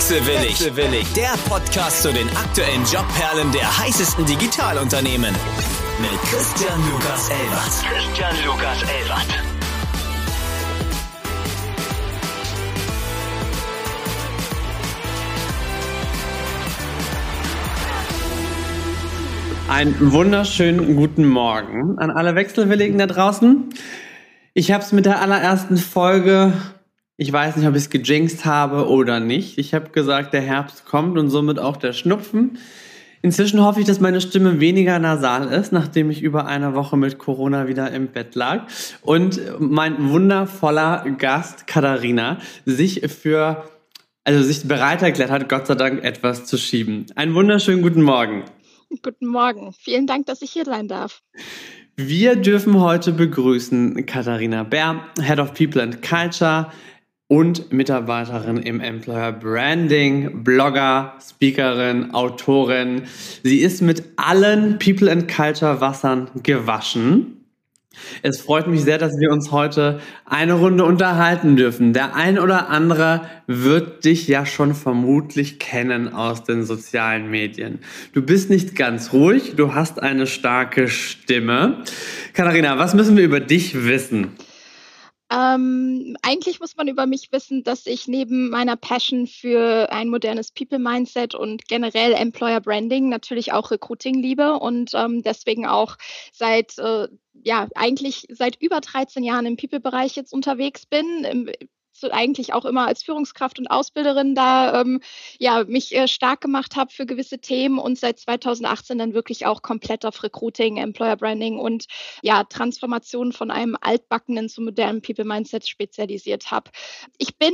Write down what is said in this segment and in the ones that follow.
Wechselwillig. Wechselwillig. Der Podcast zu den aktuellen Jobperlen der heißesten Digitalunternehmen. Mit Christian Lukas Elbert. Christian Lukas Elbert. Einen wunderschönen guten Morgen an alle Wechselwilligen da draußen. Ich habe es mit der allerersten Folge, ich weiß nicht, ob ich es gejinxt habe oder nicht. Ich habe gesagt, der Herbst kommt und somit auch der Schnupfen. Inzwischen hoffe ich, dass meine Stimme weniger nasal ist, nachdem ich über eine Woche mit Corona wieder im Bett lag und mein wundervoller Gast Katharina sich für also sich bereit erklärt hat, Gott sei Dank etwas zu schieben. Einen wunderschönen guten Morgen. Guten Morgen. Vielen Dank, dass ich hier sein darf. Wir dürfen heute begrüßen Katharina Bär, Head of People and Culture und Mitarbeiterin im Employer Branding, Blogger, Speakerin, Autorin. Sie ist mit allen People and Culture Wassern gewaschen es freut mich sehr, dass wir uns heute eine Runde unterhalten dürfen. Der ein oder andere wird dich ja schon vermutlich kennen aus den sozialen Medien. Du bist nicht ganz ruhig, du hast eine starke Stimme. Katharina, was müssen wir über dich wissen? Ähm, eigentlich muss man über mich wissen, dass ich neben meiner Passion für ein modernes People-Mindset und generell Employer Branding natürlich auch Recruiting liebe und ähm, deswegen auch seit äh, ja, eigentlich seit über 13 Jahren im People-Bereich jetzt unterwegs bin. Im, eigentlich auch immer als Führungskraft und Ausbilderin da ähm, ja, mich äh, stark gemacht habe für gewisse Themen und seit 2018 dann wirklich auch komplett auf Recruiting, Employer Branding und ja, Transformation von einem altbackenen zu modernen People Mindset spezialisiert habe. Ich bin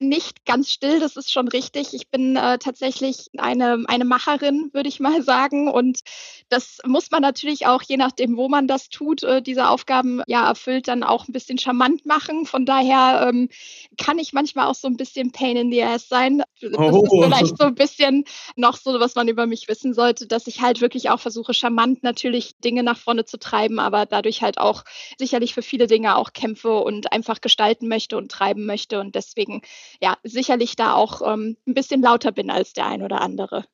nicht ganz still, das ist schon richtig. Ich bin äh, tatsächlich eine, eine Macherin, würde ich mal sagen. Und das muss man natürlich auch, je nachdem, wo man das tut, äh, diese Aufgaben ja erfüllt, dann auch ein bisschen charmant machen. Von daher ähm, kann ich manchmal auch so ein bisschen Pain in the Ass sein. Das oh. ist vielleicht so ein bisschen noch so, was man über mich wissen sollte, dass ich halt wirklich auch versuche, charmant natürlich Dinge nach vorne zu treiben, aber dadurch halt auch sicherlich für viele Dinge auch kämpfe und einfach gestalten möchte und treiben möchte. Und deswegen ja, sicherlich da auch ähm, ein bisschen lauter bin als der ein oder andere.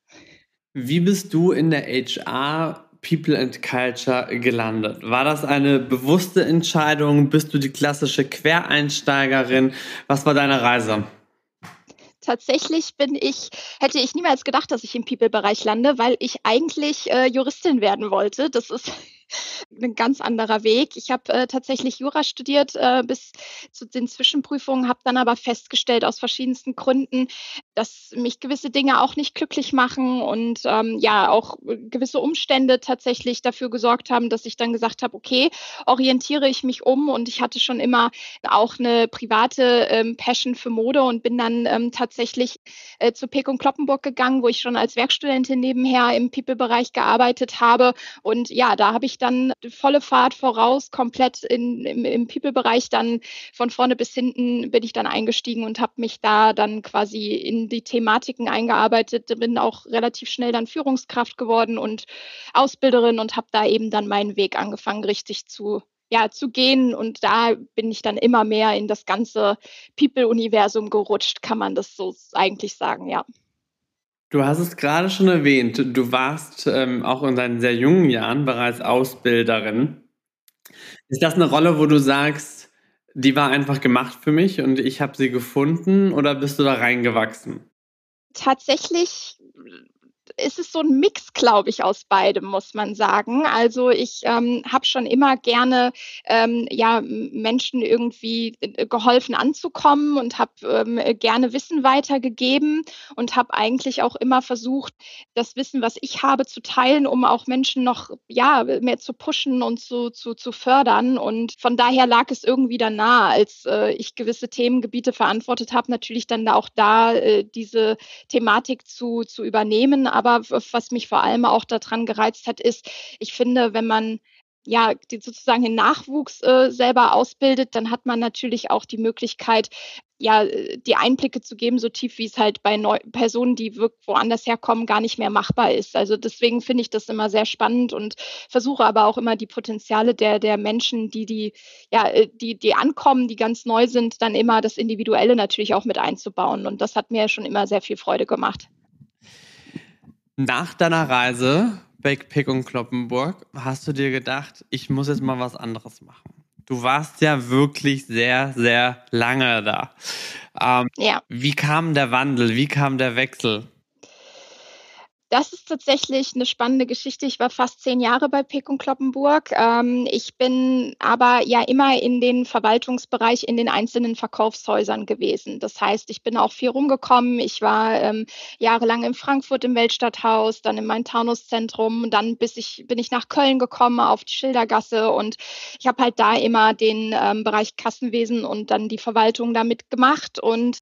Wie bist du in der HR People and Culture gelandet? War das eine bewusste Entscheidung? Bist du die klassische Quereinsteigerin? Was war deine Reise? Tatsächlich bin ich, hätte ich niemals gedacht, dass ich im People-Bereich lande, weil ich eigentlich äh, Juristin werden wollte. Das ist ein ganz anderer Weg. Ich habe äh, tatsächlich Jura studiert äh, bis zu den Zwischenprüfungen, habe dann aber festgestellt aus verschiedensten Gründen, dass mich gewisse Dinge auch nicht glücklich machen und ähm, ja auch gewisse Umstände tatsächlich dafür gesorgt haben, dass ich dann gesagt habe, okay, orientiere ich mich um und ich hatte schon immer auch eine private ähm, Passion für Mode und bin dann ähm, tatsächlich äh, zu Peek und Kloppenburg gegangen, wo ich schon als Werkstudentin nebenher im People-Bereich gearbeitet habe und ja, da habe ich dann volle Fahrt voraus, komplett in, im, im People-Bereich dann von vorne bis hinten bin ich dann eingestiegen und habe mich da dann quasi in die Thematiken eingearbeitet, bin auch relativ schnell dann Führungskraft geworden und Ausbilderin und habe da eben dann meinen Weg angefangen, richtig zu ja, zu gehen. Und da bin ich dann immer mehr in das ganze People-Universum gerutscht, kann man das so eigentlich sagen, ja. Du hast es gerade schon erwähnt, du warst ähm, auch in deinen sehr jungen Jahren bereits Ausbilderin. Ist das eine Rolle, wo du sagst, die war einfach gemacht für mich und ich habe sie gefunden oder bist du da reingewachsen? Tatsächlich ist es so ein Mix, glaube ich, aus beidem, muss man sagen. Also ich ähm, habe schon immer gerne ähm, ja, Menschen irgendwie äh, geholfen anzukommen und habe ähm, gerne Wissen weitergegeben und habe eigentlich auch immer versucht, das Wissen, was ich habe, zu teilen, um auch Menschen noch ja, mehr zu pushen und zu, zu, zu fördern. Und von daher lag es irgendwie dann nahe, als äh, ich gewisse Themengebiete verantwortet habe, natürlich dann auch da äh, diese Thematik zu, zu übernehmen aber was mich vor allem auch daran gereizt hat, ist, ich finde, wenn man ja, die sozusagen den Nachwuchs äh, selber ausbildet, dann hat man natürlich auch die Möglichkeit, ja, äh, die Einblicke zu geben, so tief wie es halt bei Neu Personen, die woanders herkommen, gar nicht mehr machbar ist. Also deswegen finde ich das immer sehr spannend und versuche aber auch immer die Potenziale der, der Menschen, die, die, ja, äh, die, die ankommen, die ganz neu sind, dann immer das Individuelle natürlich auch mit einzubauen. Und das hat mir schon immer sehr viel Freude gemacht. Nach deiner Reise Backpick und Kloppenburg hast du dir gedacht, ich muss jetzt mal was anderes machen? Du warst ja wirklich sehr, sehr lange da. Ähm, ja. Wie kam der Wandel? Wie kam der Wechsel? Das ist tatsächlich eine spannende Geschichte. Ich war fast zehn Jahre bei Peck und Kloppenburg. Ähm, ich bin aber ja immer in den Verwaltungsbereich in den einzelnen Verkaufshäusern gewesen. Das heißt, ich bin auch viel rumgekommen. Ich war ähm, jahrelang in Frankfurt im Weltstadthaus, dann im Main-Taunus-Zentrum, dann bis ich, bin ich nach Köln gekommen auf die Schildergasse und ich habe halt da immer den ähm, Bereich Kassenwesen und dann die Verwaltung damit gemacht. Und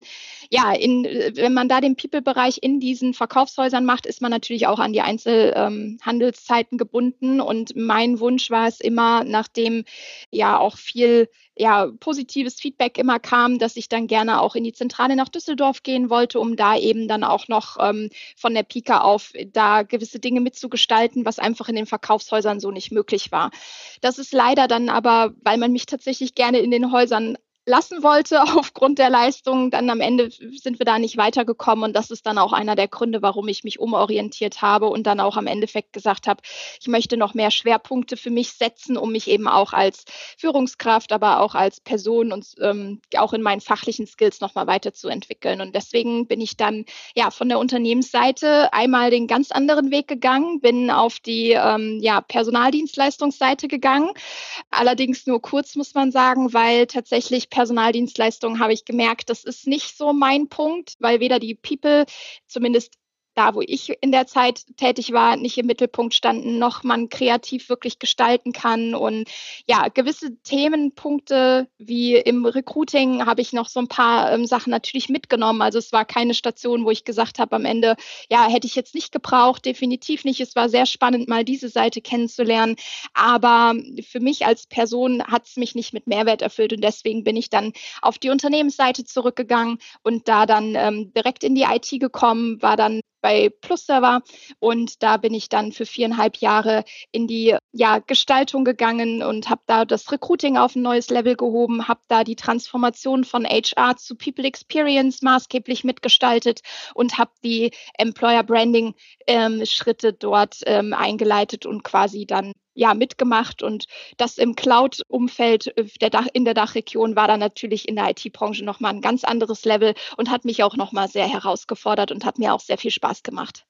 ja, in, wenn man da den People-Bereich in diesen Verkaufshäusern macht, ist man natürlich auch an die Einzelhandelszeiten ähm, gebunden. Und mein Wunsch war es immer, nachdem ja auch viel ja, positives Feedback immer kam, dass ich dann gerne auch in die Zentrale nach Düsseldorf gehen wollte, um da eben dann auch noch ähm, von der Pika auf da gewisse Dinge mitzugestalten, was einfach in den Verkaufshäusern so nicht möglich war. Das ist leider dann aber, weil man mich tatsächlich gerne in den Häusern lassen wollte aufgrund der Leistung. Dann am Ende sind wir da nicht weitergekommen und das ist dann auch einer der Gründe, warum ich mich umorientiert habe und dann auch am Endeffekt gesagt habe, ich möchte noch mehr Schwerpunkte für mich setzen, um mich eben auch als Führungskraft, aber auch als Person und ähm, auch in meinen fachlichen Skills nochmal weiterzuentwickeln. Und deswegen bin ich dann ja von der Unternehmensseite einmal den ganz anderen Weg gegangen, bin auf die ähm, ja, Personaldienstleistungsseite gegangen. Allerdings nur kurz, muss man sagen, weil tatsächlich Personaldienstleistungen habe ich gemerkt, das ist nicht so mein Punkt, weil weder die People, zumindest da, wo ich in der Zeit tätig war, nicht im Mittelpunkt standen, noch man kreativ wirklich gestalten kann. Und ja, gewisse Themenpunkte wie im Recruiting habe ich noch so ein paar ähm, Sachen natürlich mitgenommen. Also es war keine Station, wo ich gesagt habe am Ende, ja, hätte ich jetzt nicht gebraucht, definitiv nicht. Es war sehr spannend, mal diese Seite kennenzulernen. Aber für mich als Person hat es mich nicht mit Mehrwert erfüllt und deswegen bin ich dann auf die Unternehmensseite zurückgegangen und da dann ähm, direkt in die IT gekommen, war dann bei Plus Server und da bin ich dann für viereinhalb Jahre in die ja, Gestaltung gegangen und habe da das Recruiting auf ein neues Level gehoben, habe da die Transformation von HR zu People Experience maßgeblich mitgestaltet und habe die Employer Branding ähm, Schritte dort ähm, eingeleitet und quasi dann ja, mitgemacht und das im Cloud-Umfeld äh, in der Dachregion war dann natürlich in der IT-Branche nochmal ein ganz anderes Level und hat mich auch nochmal sehr herausgefordert und hat mir auch sehr viel Spaß gemacht.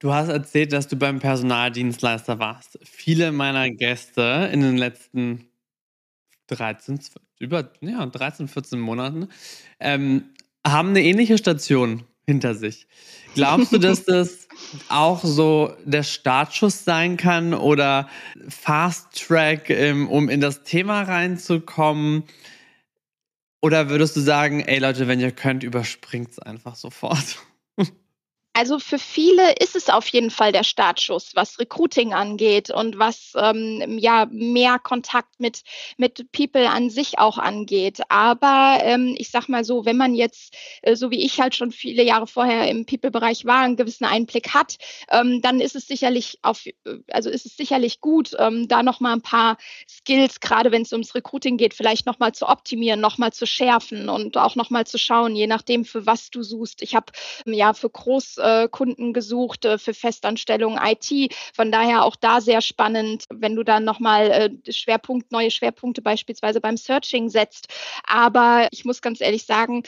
Du hast erzählt, dass du beim Personaldienstleister warst. Viele meiner Gäste in den letzten 13, über ja, 13, 14 Monaten ähm, haben eine ähnliche Station hinter sich. Glaubst du, dass das auch so der Startschuss sein kann oder Fast Track, ähm, um in das Thema reinzukommen? Oder würdest du sagen, ey Leute, wenn ihr könnt, überspringt es einfach sofort? Also für viele ist es auf jeden Fall der Startschuss, was Recruiting angeht und was ähm, ja mehr Kontakt mit, mit People an sich auch angeht. Aber ähm, ich sag mal so, wenn man jetzt, äh, so wie ich halt schon viele Jahre vorher im People-Bereich war, einen gewissen Einblick hat, ähm, dann ist es sicherlich auf, äh, also ist es sicherlich gut, ähm, da nochmal ein paar Skills, gerade wenn es ums Recruiting geht, vielleicht nochmal zu optimieren, nochmal zu schärfen und auch nochmal zu schauen, je nachdem, für was du suchst. Ich habe ja für groß äh, Kunden gesucht äh, für Festanstellungen IT. Von daher auch da sehr spannend, wenn du dann nochmal äh, Schwerpunkt, neue Schwerpunkte beispielsweise beim Searching setzt. Aber ich muss ganz ehrlich sagen,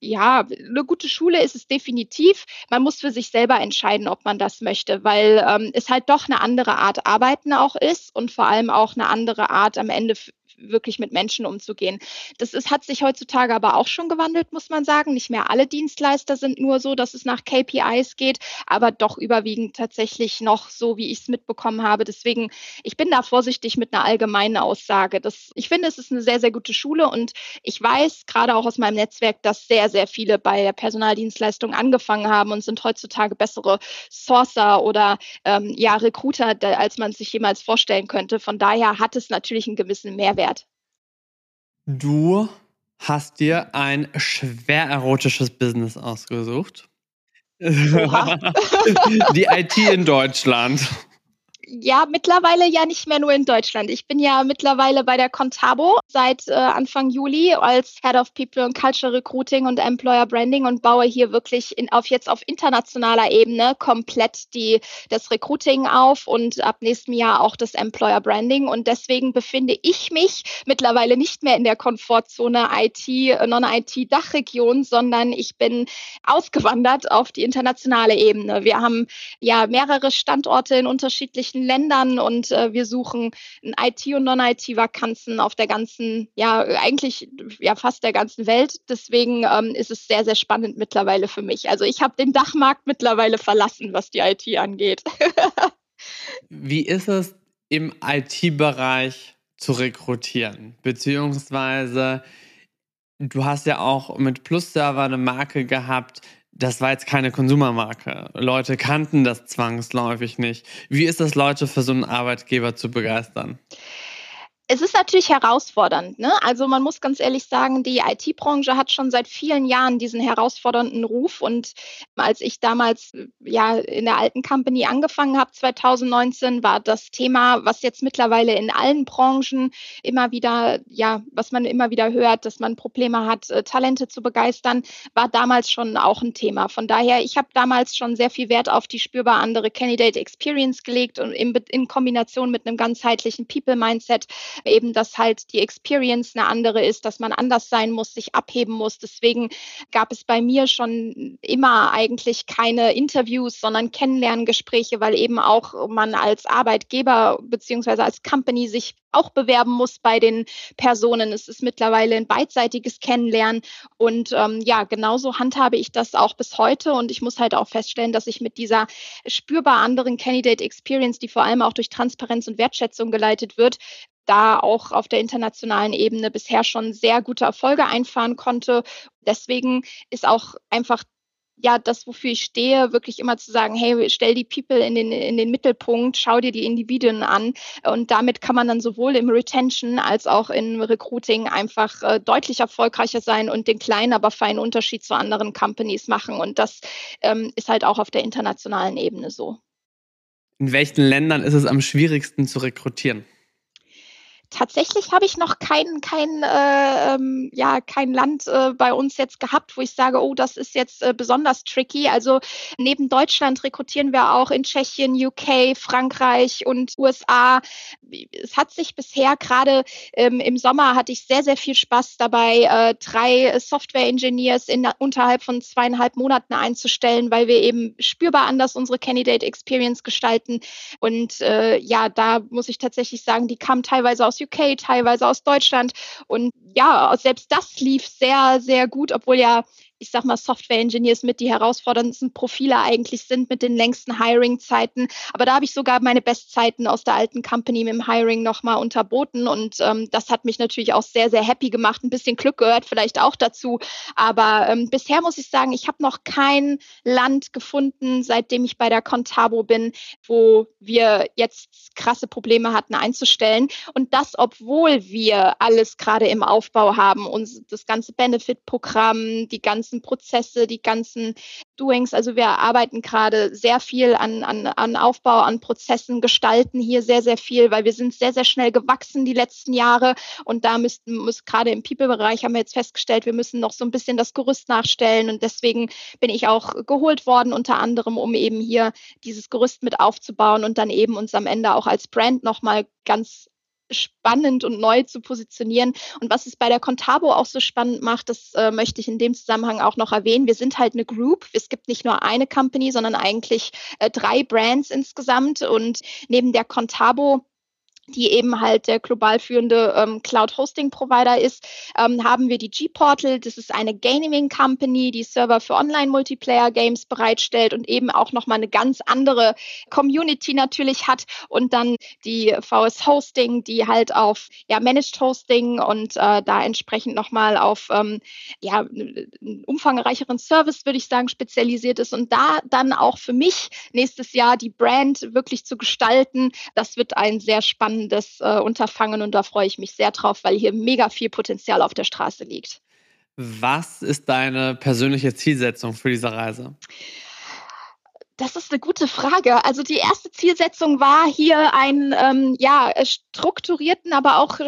ja, eine gute Schule ist es definitiv. Man muss für sich selber entscheiden, ob man das möchte, weil ähm, es halt doch eine andere Art Arbeiten auch ist und vor allem auch eine andere Art am Ende wirklich mit Menschen umzugehen. Das ist, hat sich heutzutage aber auch schon gewandelt, muss man sagen. Nicht mehr alle Dienstleister sind nur so, dass es nach KPIs geht, aber doch überwiegend tatsächlich noch so, wie ich es mitbekommen habe. Deswegen, ich bin da vorsichtig mit einer allgemeinen Aussage. Das, ich finde, es ist eine sehr, sehr gute Schule und ich weiß gerade auch aus meinem Netzwerk, dass sehr, sehr viele bei der Personaldienstleistung angefangen haben und sind heutzutage bessere Sourcer oder ähm, ja, Recruiter, als man sich jemals vorstellen könnte. Von daher hat es natürlich einen gewissen Mehrwert. Du hast dir ein schwer erotisches Business ausgesucht. Die IT in Deutschland. Ja, mittlerweile ja nicht mehr nur in Deutschland. Ich bin ja mittlerweile bei der Contabo seit äh, Anfang Juli als Head of People and Culture Recruiting und Employer Branding und baue hier wirklich in, auf jetzt auf internationaler Ebene komplett die, das Recruiting auf und ab nächstem Jahr auch das Employer Branding. Und deswegen befinde ich mich mittlerweile nicht mehr in der Komfortzone IT, Non-IT-Dachregion, sondern ich bin ausgewandert auf die internationale Ebene. Wir haben ja mehrere Standorte in unterschiedlichen unterschiedlichen Ländern und äh, wir suchen IT- und Non-IT-Vakanzen auf der ganzen, ja, eigentlich ja fast der ganzen Welt. Deswegen ähm, ist es sehr, sehr spannend mittlerweile für mich. Also ich habe den Dachmarkt mittlerweile verlassen, was die IT angeht. Wie ist es im IT-Bereich zu rekrutieren? Beziehungsweise du hast ja auch mit Plus Server eine Marke gehabt, das war jetzt keine Konsumermarke. Leute kannten das zwangsläufig nicht. Wie ist das, Leute für so einen Arbeitgeber zu begeistern? Es ist natürlich herausfordernd. Ne? Also man muss ganz ehrlich sagen, die IT-Branche hat schon seit vielen Jahren diesen herausfordernden Ruf. Und als ich damals ja in der alten Company angefangen habe, 2019, war das Thema, was jetzt mittlerweile in allen Branchen immer wieder, ja, was man immer wieder hört, dass man Probleme hat, äh, Talente zu begeistern, war damals schon auch ein Thema. Von daher, ich habe damals schon sehr viel Wert auf die spürbar andere Candidate Experience gelegt und in, in Kombination mit einem ganzheitlichen People-Mindset eben, dass halt die Experience eine andere ist, dass man anders sein muss, sich abheben muss. Deswegen gab es bei mir schon immer eigentlich keine Interviews, sondern Kennenlerngespräche, weil eben auch man als Arbeitgeber beziehungsweise als Company sich auch bewerben muss bei den Personen. Es ist mittlerweile ein beidseitiges Kennenlernen und ähm, ja, genauso handhabe ich das auch bis heute und ich muss halt auch feststellen, dass ich mit dieser spürbar anderen Candidate Experience, die vor allem auch durch Transparenz und Wertschätzung geleitet wird, da auch auf der internationalen Ebene bisher schon sehr gute Erfolge einfahren konnte. Deswegen ist auch einfach ja, das, wofür ich stehe, wirklich immer zu sagen, hey, stell die People in den, in den Mittelpunkt, schau dir die Individuen an. Und damit kann man dann sowohl im Retention als auch im Recruiting einfach äh, deutlich erfolgreicher sein und den kleinen, aber feinen Unterschied zu anderen Companies machen. Und das ähm, ist halt auch auf der internationalen Ebene so. In welchen Ländern ist es am schwierigsten zu rekrutieren? Tatsächlich habe ich noch kein, kein, äh, ähm, ja, kein Land äh, bei uns jetzt gehabt, wo ich sage, oh, das ist jetzt äh, besonders tricky. Also neben Deutschland rekrutieren wir auch in Tschechien, UK, Frankreich und USA. Es hat sich bisher gerade ähm, im Sommer hatte ich sehr, sehr viel Spaß dabei, äh, drei Software-Engineers in unterhalb von zweieinhalb Monaten einzustellen, weil wir eben spürbar anders unsere Candidate Experience gestalten. Und äh, ja, da muss ich tatsächlich sagen, die kamen teilweise aus UK, teilweise aus Deutschland. Und ja, selbst das lief sehr, sehr gut, obwohl ja ich sag mal, Software-Engineers mit die herausforderndsten Profile eigentlich sind mit den längsten Hiring-Zeiten. Aber da habe ich sogar meine Bestzeiten aus der alten Company mit dem Hiring nochmal unterboten. Und ähm, das hat mich natürlich auch sehr, sehr happy gemacht. Ein bisschen Glück gehört vielleicht auch dazu. Aber ähm, bisher muss ich sagen, ich habe noch kein Land gefunden, seitdem ich bei der Contabo bin, wo wir jetzt krasse Probleme hatten einzustellen. Und das, obwohl wir alles gerade im Aufbau haben, und das ganze Benefit-Programm, die ganze ganzen Prozesse, die ganzen Doings. Also wir arbeiten gerade sehr viel an, an, an Aufbau, an Prozessen, gestalten hier sehr, sehr viel, weil wir sind sehr, sehr schnell gewachsen die letzten Jahre. Und da müssten, muss gerade im People-Bereich haben wir jetzt festgestellt, wir müssen noch so ein bisschen das Gerüst nachstellen. Und deswegen bin ich auch geholt worden, unter anderem, um eben hier dieses Gerüst mit aufzubauen und dann eben uns am Ende auch als Brand nochmal ganz spannend und neu zu positionieren. Und was es bei der Contabo auch so spannend macht, das äh, möchte ich in dem Zusammenhang auch noch erwähnen. Wir sind halt eine Group. Es gibt nicht nur eine Company, sondern eigentlich äh, drei Brands insgesamt. Und neben der Contabo die eben halt der global führende ähm, Cloud-Hosting-Provider ist, ähm, haben wir die G-Portal. Das ist eine Gaming-Company, die Server für Online-Multiplayer-Games bereitstellt und eben auch nochmal eine ganz andere Community natürlich hat. Und dann die VS Hosting, die halt auf ja, Managed Hosting und äh, da entsprechend nochmal auf ähm, ja, einen umfangreicheren Service, würde ich sagen, spezialisiert ist. Und da dann auch für mich nächstes Jahr die Brand wirklich zu gestalten, das wird ein sehr spannendes spannendes äh, Unterfangen und da freue ich mich sehr drauf, weil hier mega viel Potenzial auf der Straße liegt. Was ist deine persönliche Zielsetzung für diese Reise? Das ist eine gute Frage. Also die erste Zielsetzung war hier ein ähm, ja, strukturierten, aber auch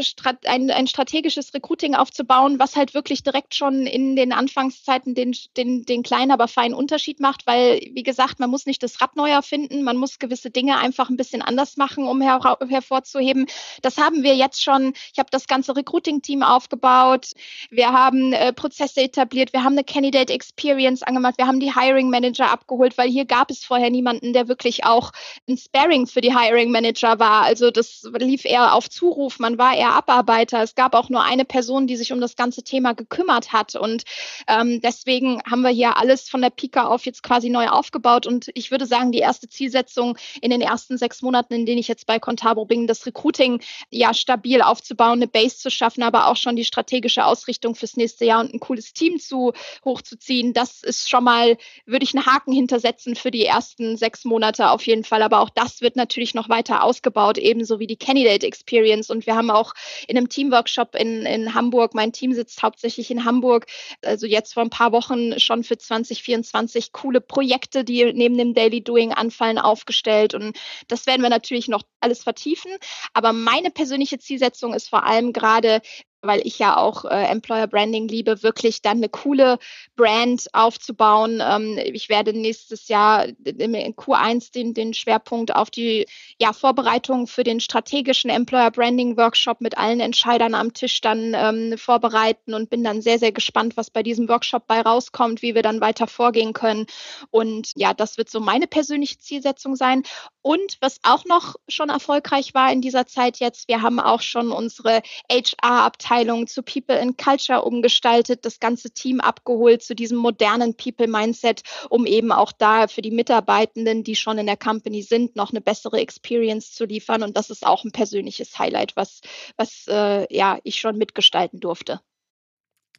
ein, ein strategisches Recruiting aufzubauen, was halt wirklich direkt schon in den Anfangszeiten den, den, den kleinen, aber feinen Unterschied macht, weil, wie gesagt, man muss nicht das Rad neu erfinden, man muss gewisse Dinge einfach ein bisschen anders machen, um her hervorzuheben. Das haben wir jetzt schon. Ich habe das ganze Recruiting-Team aufgebaut. Wir haben äh, Prozesse etabliert. Wir haben eine Candidate Experience angemacht. Wir haben die Hiring Manager abgeholt, weil hier gab es es vorher niemanden, der wirklich auch ein Sparing für die Hiring Manager war. Also das lief eher auf Zuruf, man war eher Abarbeiter. Es gab auch nur eine Person, die sich um das ganze Thema gekümmert hat. Und ähm, deswegen haben wir hier alles von der Pika auf jetzt quasi neu aufgebaut. Und ich würde sagen, die erste Zielsetzung in den ersten sechs Monaten, in denen ich jetzt bei Contabo bin, das Recruiting ja stabil aufzubauen, eine Base zu schaffen, aber auch schon die strategische Ausrichtung fürs nächste Jahr und ein cooles Team zu hochzuziehen. Das ist schon mal, würde ich einen Haken hintersetzen für die ersten sechs Monate auf jeden Fall. Aber auch das wird natürlich noch weiter ausgebaut, ebenso wie die Candidate Experience. Und wir haben auch in einem Teamworkshop in, in Hamburg, mein Team sitzt hauptsächlich in Hamburg, also jetzt vor ein paar Wochen schon für 2024 coole Projekte, die neben dem Daily Doing anfallen, aufgestellt. Und das werden wir natürlich noch alles vertiefen. Aber meine persönliche Zielsetzung ist vor allem gerade weil ich ja auch äh, Employer Branding liebe, wirklich dann eine coole Brand aufzubauen. Ähm, ich werde nächstes Jahr in Q1 den, den Schwerpunkt auf die ja, Vorbereitung für den strategischen Employer Branding Workshop mit allen Entscheidern am Tisch dann ähm, vorbereiten und bin dann sehr, sehr gespannt, was bei diesem Workshop bei rauskommt, wie wir dann weiter vorgehen können. Und ja, das wird so meine persönliche Zielsetzung sein. Und was auch noch schon erfolgreich war in dieser Zeit jetzt, wir haben auch schon unsere HR-Abteilung zu People and Culture umgestaltet, das ganze Team abgeholt zu diesem modernen People-Mindset, um eben auch da für die Mitarbeitenden, die schon in der Company sind, noch eine bessere Experience zu liefern. Und das ist auch ein persönliches Highlight, was, was äh, ja, ich schon mitgestalten durfte.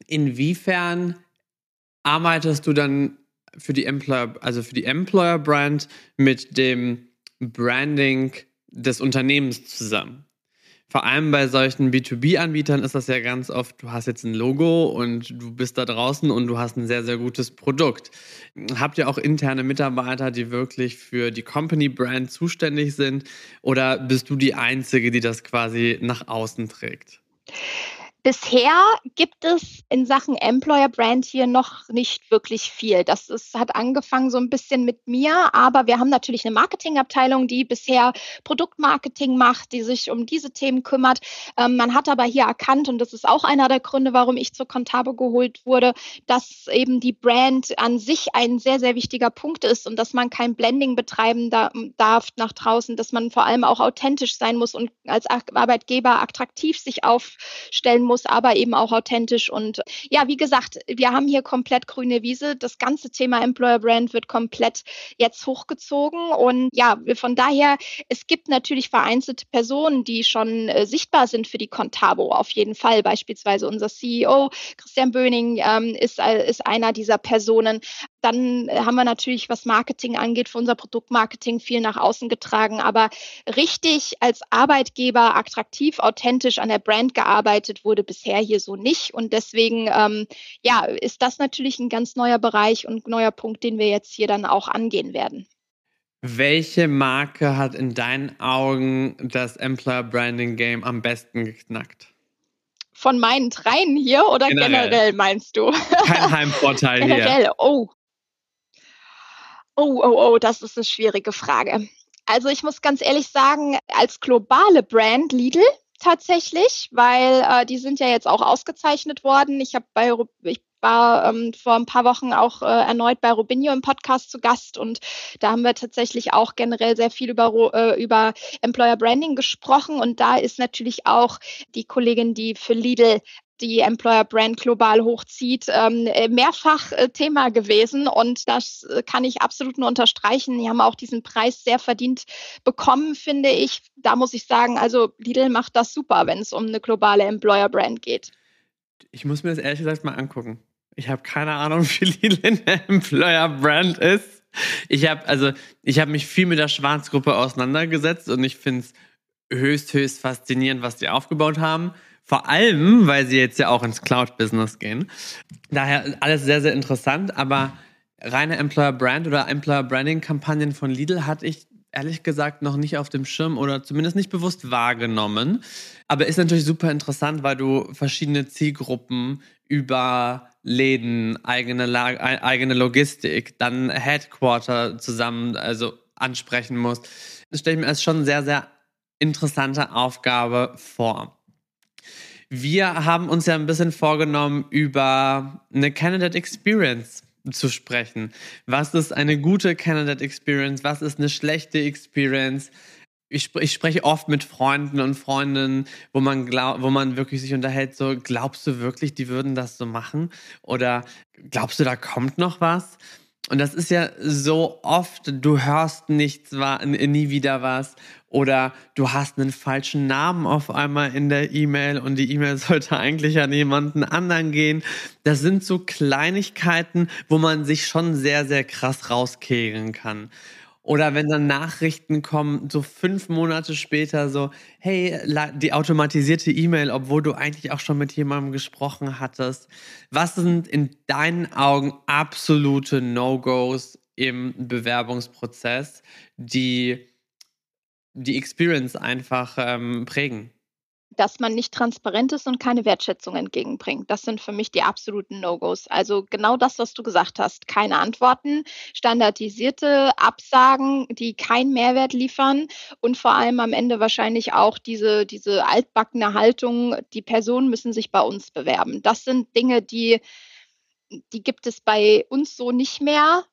Inwiefern arbeitest du dann für die Employer, also für die Employer Brand mit dem Branding des Unternehmens zusammen. Vor allem bei solchen B2B-Anbietern ist das ja ganz oft, du hast jetzt ein Logo und du bist da draußen und du hast ein sehr, sehr gutes Produkt. Habt ihr auch interne Mitarbeiter, die wirklich für die Company-Brand zuständig sind oder bist du die Einzige, die das quasi nach außen trägt? Bisher gibt es in Sachen Employer Brand hier noch nicht wirklich viel. Das ist, hat angefangen so ein bisschen mit mir, aber wir haben natürlich eine Marketingabteilung, die bisher Produktmarketing macht, die sich um diese Themen kümmert. Ähm, man hat aber hier erkannt, und das ist auch einer der Gründe, warum ich zur Contabo geholt wurde, dass eben die Brand an sich ein sehr, sehr wichtiger Punkt ist und dass man kein Blending betreiben da, darf nach draußen, dass man vor allem auch authentisch sein muss und als Arbeitgeber attraktiv sich aufstellen muss muss, aber eben auch authentisch. Und ja, wie gesagt, wir haben hier komplett grüne Wiese. Das ganze Thema Employer Brand wird komplett jetzt hochgezogen. Und ja, von daher, es gibt natürlich vereinzelte Personen, die schon äh, sichtbar sind für die Contabo, auf jeden Fall. Beispielsweise unser CEO, Christian Böning, ähm, ist, äh, ist einer dieser Personen. Dann äh, haben wir natürlich, was Marketing angeht, für unser Produktmarketing viel nach außen getragen. Aber richtig als Arbeitgeber attraktiv, authentisch an der Brand gearbeitet wurde bisher hier so nicht. Und deswegen, ähm, ja, ist das natürlich ein ganz neuer Bereich und neuer Punkt, den wir jetzt hier dann auch angehen werden. Welche Marke hat in deinen Augen das Employer Branding Game am besten geknackt? Von meinen dreien hier oder generell, generell meinst du? Kein Heimvorteil generell. hier. Generell, oh. Oh, oh, oh, das ist eine schwierige Frage. Also ich muss ganz ehrlich sagen, als globale Brand Lidl tatsächlich, weil äh, die sind ja jetzt auch ausgezeichnet worden. Ich habe bei ich war ähm, vor ein paar Wochen auch äh, erneut bei Robinho im Podcast zu Gast und da haben wir tatsächlich auch generell sehr viel über, äh, über Employer Branding gesprochen und da ist natürlich auch die Kollegin, die für Lidl die Employer Brand global hochzieht, ähm, äh, mehrfach äh, Thema gewesen und das äh, kann ich absolut nur unterstreichen. Die haben auch diesen Preis sehr verdient bekommen, finde ich. Da muss ich sagen, also Lidl macht das super, wenn es um eine globale Employer Brand geht. Ich muss mir das ehrlich gesagt mal angucken. Ich habe keine Ahnung, wie Lidl in der Employer Brand ist. Ich habe also, ich habe mich viel mit der Schwarzgruppe auseinandergesetzt und ich finde es höchst, höchst faszinierend, was die aufgebaut haben Vor allem, weil sie jetzt ja auch ins Cloud-Business gehen. Daher alles sehr, sehr interessant, aber reine Employer Brand oder Employer Branding Kampagnen von Lidl hatte ich ehrlich gesagt noch nicht auf dem Schirm oder zumindest nicht bewusst wahrgenommen. Aber ist natürlich super interessant, weil du verschiedene Zielgruppen über Läden, eigene, eigene Logistik, dann Headquarter zusammen also ansprechen musst. Das stelle ich mir als schon sehr, sehr interessante Aufgabe vor. Wir haben uns ja ein bisschen vorgenommen, über eine Candidate Experience zu sprechen. Was ist eine gute Candidate Experience? Was ist eine schlechte Experience? Ich, ich spreche oft mit Freunden und Freundinnen, wo man glaub, wo man wirklich sich unterhält, so glaubst du wirklich, die würden das so machen? Oder glaubst du, da kommt noch was? Und das ist ja so oft, du hörst nichts, nie wieder was oder du hast einen falschen Namen auf einmal in der E-Mail und die E-Mail sollte eigentlich an jemanden anderen gehen. Das sind so Kleinigkeiten, wo man sich schon sehr, sehr krass rauskegeln kann. Oder wenn dann Nachrichten kommen, so fünf Monate später, so, hey, die automatisierte E-Mail, obwohl du eigentlich auch schon mit jemandem gesprochen hattest. Was sind in deinen Augen absolute No-Gos im Bewerbungsprozess, die die Experience einfach ähm, prägen? Dass man nicht transparent ist und keine Wertschätzung entgegenbringt. Das sind für mich die absoluten No-Gos. Also genau das, was du gesagt hast. Keine Antworten, standardisierte Absagen, die keinen Mehrwert liefern und vor allem am Ende wahrscheinlich auch diese, diese altbackene Haltung, die Personen müssen sich bei uns bewerben. Das sind Dinge, die die gibt es bei uns so nicht mehr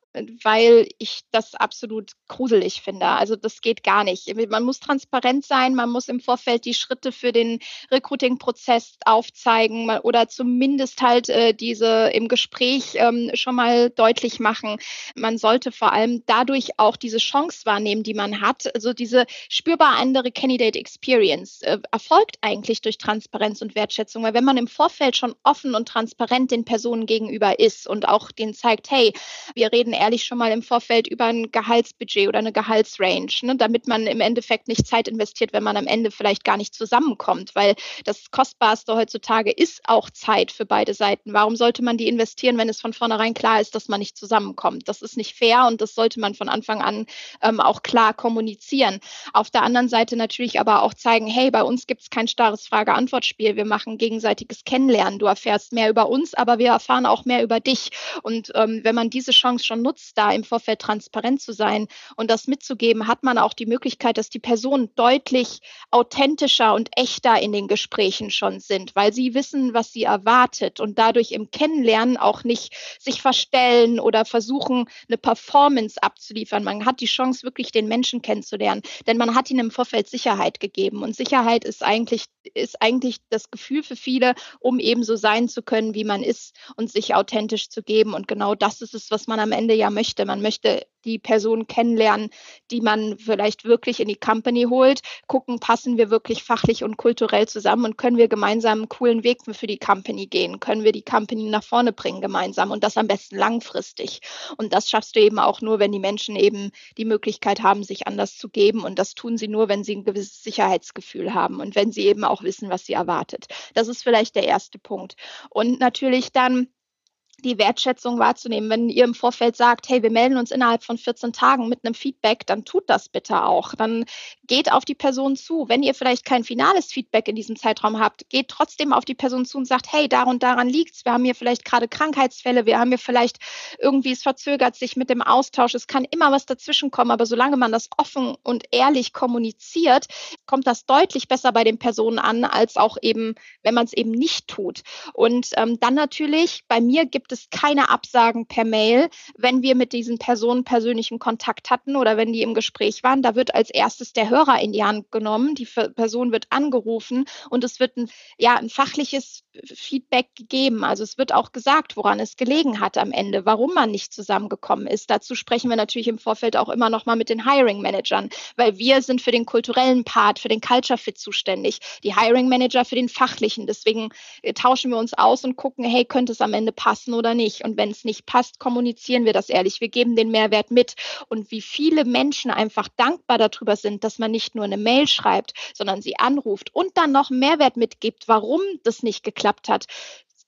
weil ich das absolut gruselig finde. Also das geht gar nicht. Man muss transparent sein, man muss im Vorfeld die Schritte für den Recruiting-Prozess aufzeigen oder zumindest halt äh, diese im Gespräch ähm, schon mal deutlich machen. Man sollte vor allem dadurch auch diese Chance wahrnehmen, die man hat. Also diese spürbar andere Candidate Experience äh, erfolgt eigentlich durch Transparenz und Wertschätzung, weil wenn man im Vorfeld schon offen und transparent den Personen gegenüber ist und auch denen zeigt, hey, wir reden ehrlich schon mal im Vorfeld über ein Gehaltsbudget oder eine Gehaltsrange, ne, damit man im Endeffekt nicht Zeit investiert, wenn man am Ende vielleicht gar nicht zusammenkommt, weil das Kostbarste heutzutage ist auch Zeit für beide Seiten. Warum sollte man die investieren, wenn es von vornherein klar ist, dass man nicht zusammenkommt? Das ist nicht fair und das sollte man von Anfang an ähm, auch klar kommunizieren. Auf der anderen Seite natürlich aber auch zeigen, hey, bei uns gibt es kein starres Frage-Antwort-Spiel. Wir machen gegenseitiges Kennenlernen. Du erfährst mehr über uns, aber wir erfahren auch mehr über dich. Und ähm, wenn man diese Chance schon nutzt, da im Vorfeld transparent zu sein und das mitzugeben, hat man auch die Möglichkeit, dass die Personen deutlich authentischer und echter in den Gesprächen schon sind, weil sie wissen, was sie erwartet und dadurch im Kennenlernen auch nicht sich verstellen oder versuchen, eine Performance abzuliefern. Man hat die Chance, wirklich den Menschen kennenzulernen, denn man hat ihnen im Vorfeld Sicherheit gegeben und Sicherheit ist eigentlich, ist eigentlich das Gefühl für viele, um eben so sein zu können, wie man ist und sich authentisch zu geben. Und genau das ist es, was man am Ende ja möchte. Man möchte die Person kennenlernen, die man vielleicht wirklich in die Company holt, gucken, passen wir wirklich fachlich und kulturell zusammen und können wir gemeinsam einen coolen Weg für die Company gehen, können wir die Company nach vorne bringen gemeinsam und das am besten langfristig. Und das schaffst du eben auch nur, wenn die Menschen eben die Möglichkeit haben, sich anders zu geben und das tun sie nur, wenn sie ein gewisses Sicherheitsgefühl haben und wenn sie eben auch wissen, was sie erwartet. Das ist vielleicht der erste Punkt. Und natürlich dann die Wertschätzung wahrzunehmen. Wenn ihr im Vorfeld sagt, hey, wir melden uns innerhalb von 14 Tagen mit einem Feedback, dann tut das bitte auch. Dann geht auf die Person zu. Wenn ihr vielleicht kein finales Feedback in diesem Zeitraum habt, geht trotzdem auf die Person zu und sagt, hey, da und daran liegt's. Wir haben hier vielleicht gerade Krankheitsfälle, wir haben hier vielleicht irgendwie, es verzögert sich mit dem Austausch. Es kann immer was dazwischen kommen, aber solange man das offen und ehrlich kommuniziert, kommt das deutlich besser bei den Personen an, als auch eben, wenn man es eben nicht tut. Und ähm, dann natürlich, bei mir gibt gibt es keine Absagen per Mail, wenn wir mit diesen Personen persönlichen Kontakt hatten oder wenn die im Gespräch waren. Da wird als erstes der Hörer in die Hand genommen, die Person wird angerufen und es wird ein, ja, ein fachliches Feedback gegeben. Also es wird auch gesagt, woran es gelegen hat am Ende, warum man nicht zusammengekommen ist. Dazu sprechen wir natürlich im Vorfeld auch immer noch mal mit den Hiring Managern, weil wir sind für den kulturellen Part, für den Culture Fit zuständig, die Hiring Manager für den fachlichen. Deswegen äh, tauschen wir uns aus und gucken, hey, könnte es am Ende passen oder nicht. Und wenn es nicht passt, kommunizieren wir das ehrlich. Wir geben den Mehrwert mit. Und wie viele Menschen einfach dankbar darüber sind, dass man nicht nur eine Mail schreibt, sondern sie anruft und dann noch Mehrwert mitgibt, warum das nicht geklappt hat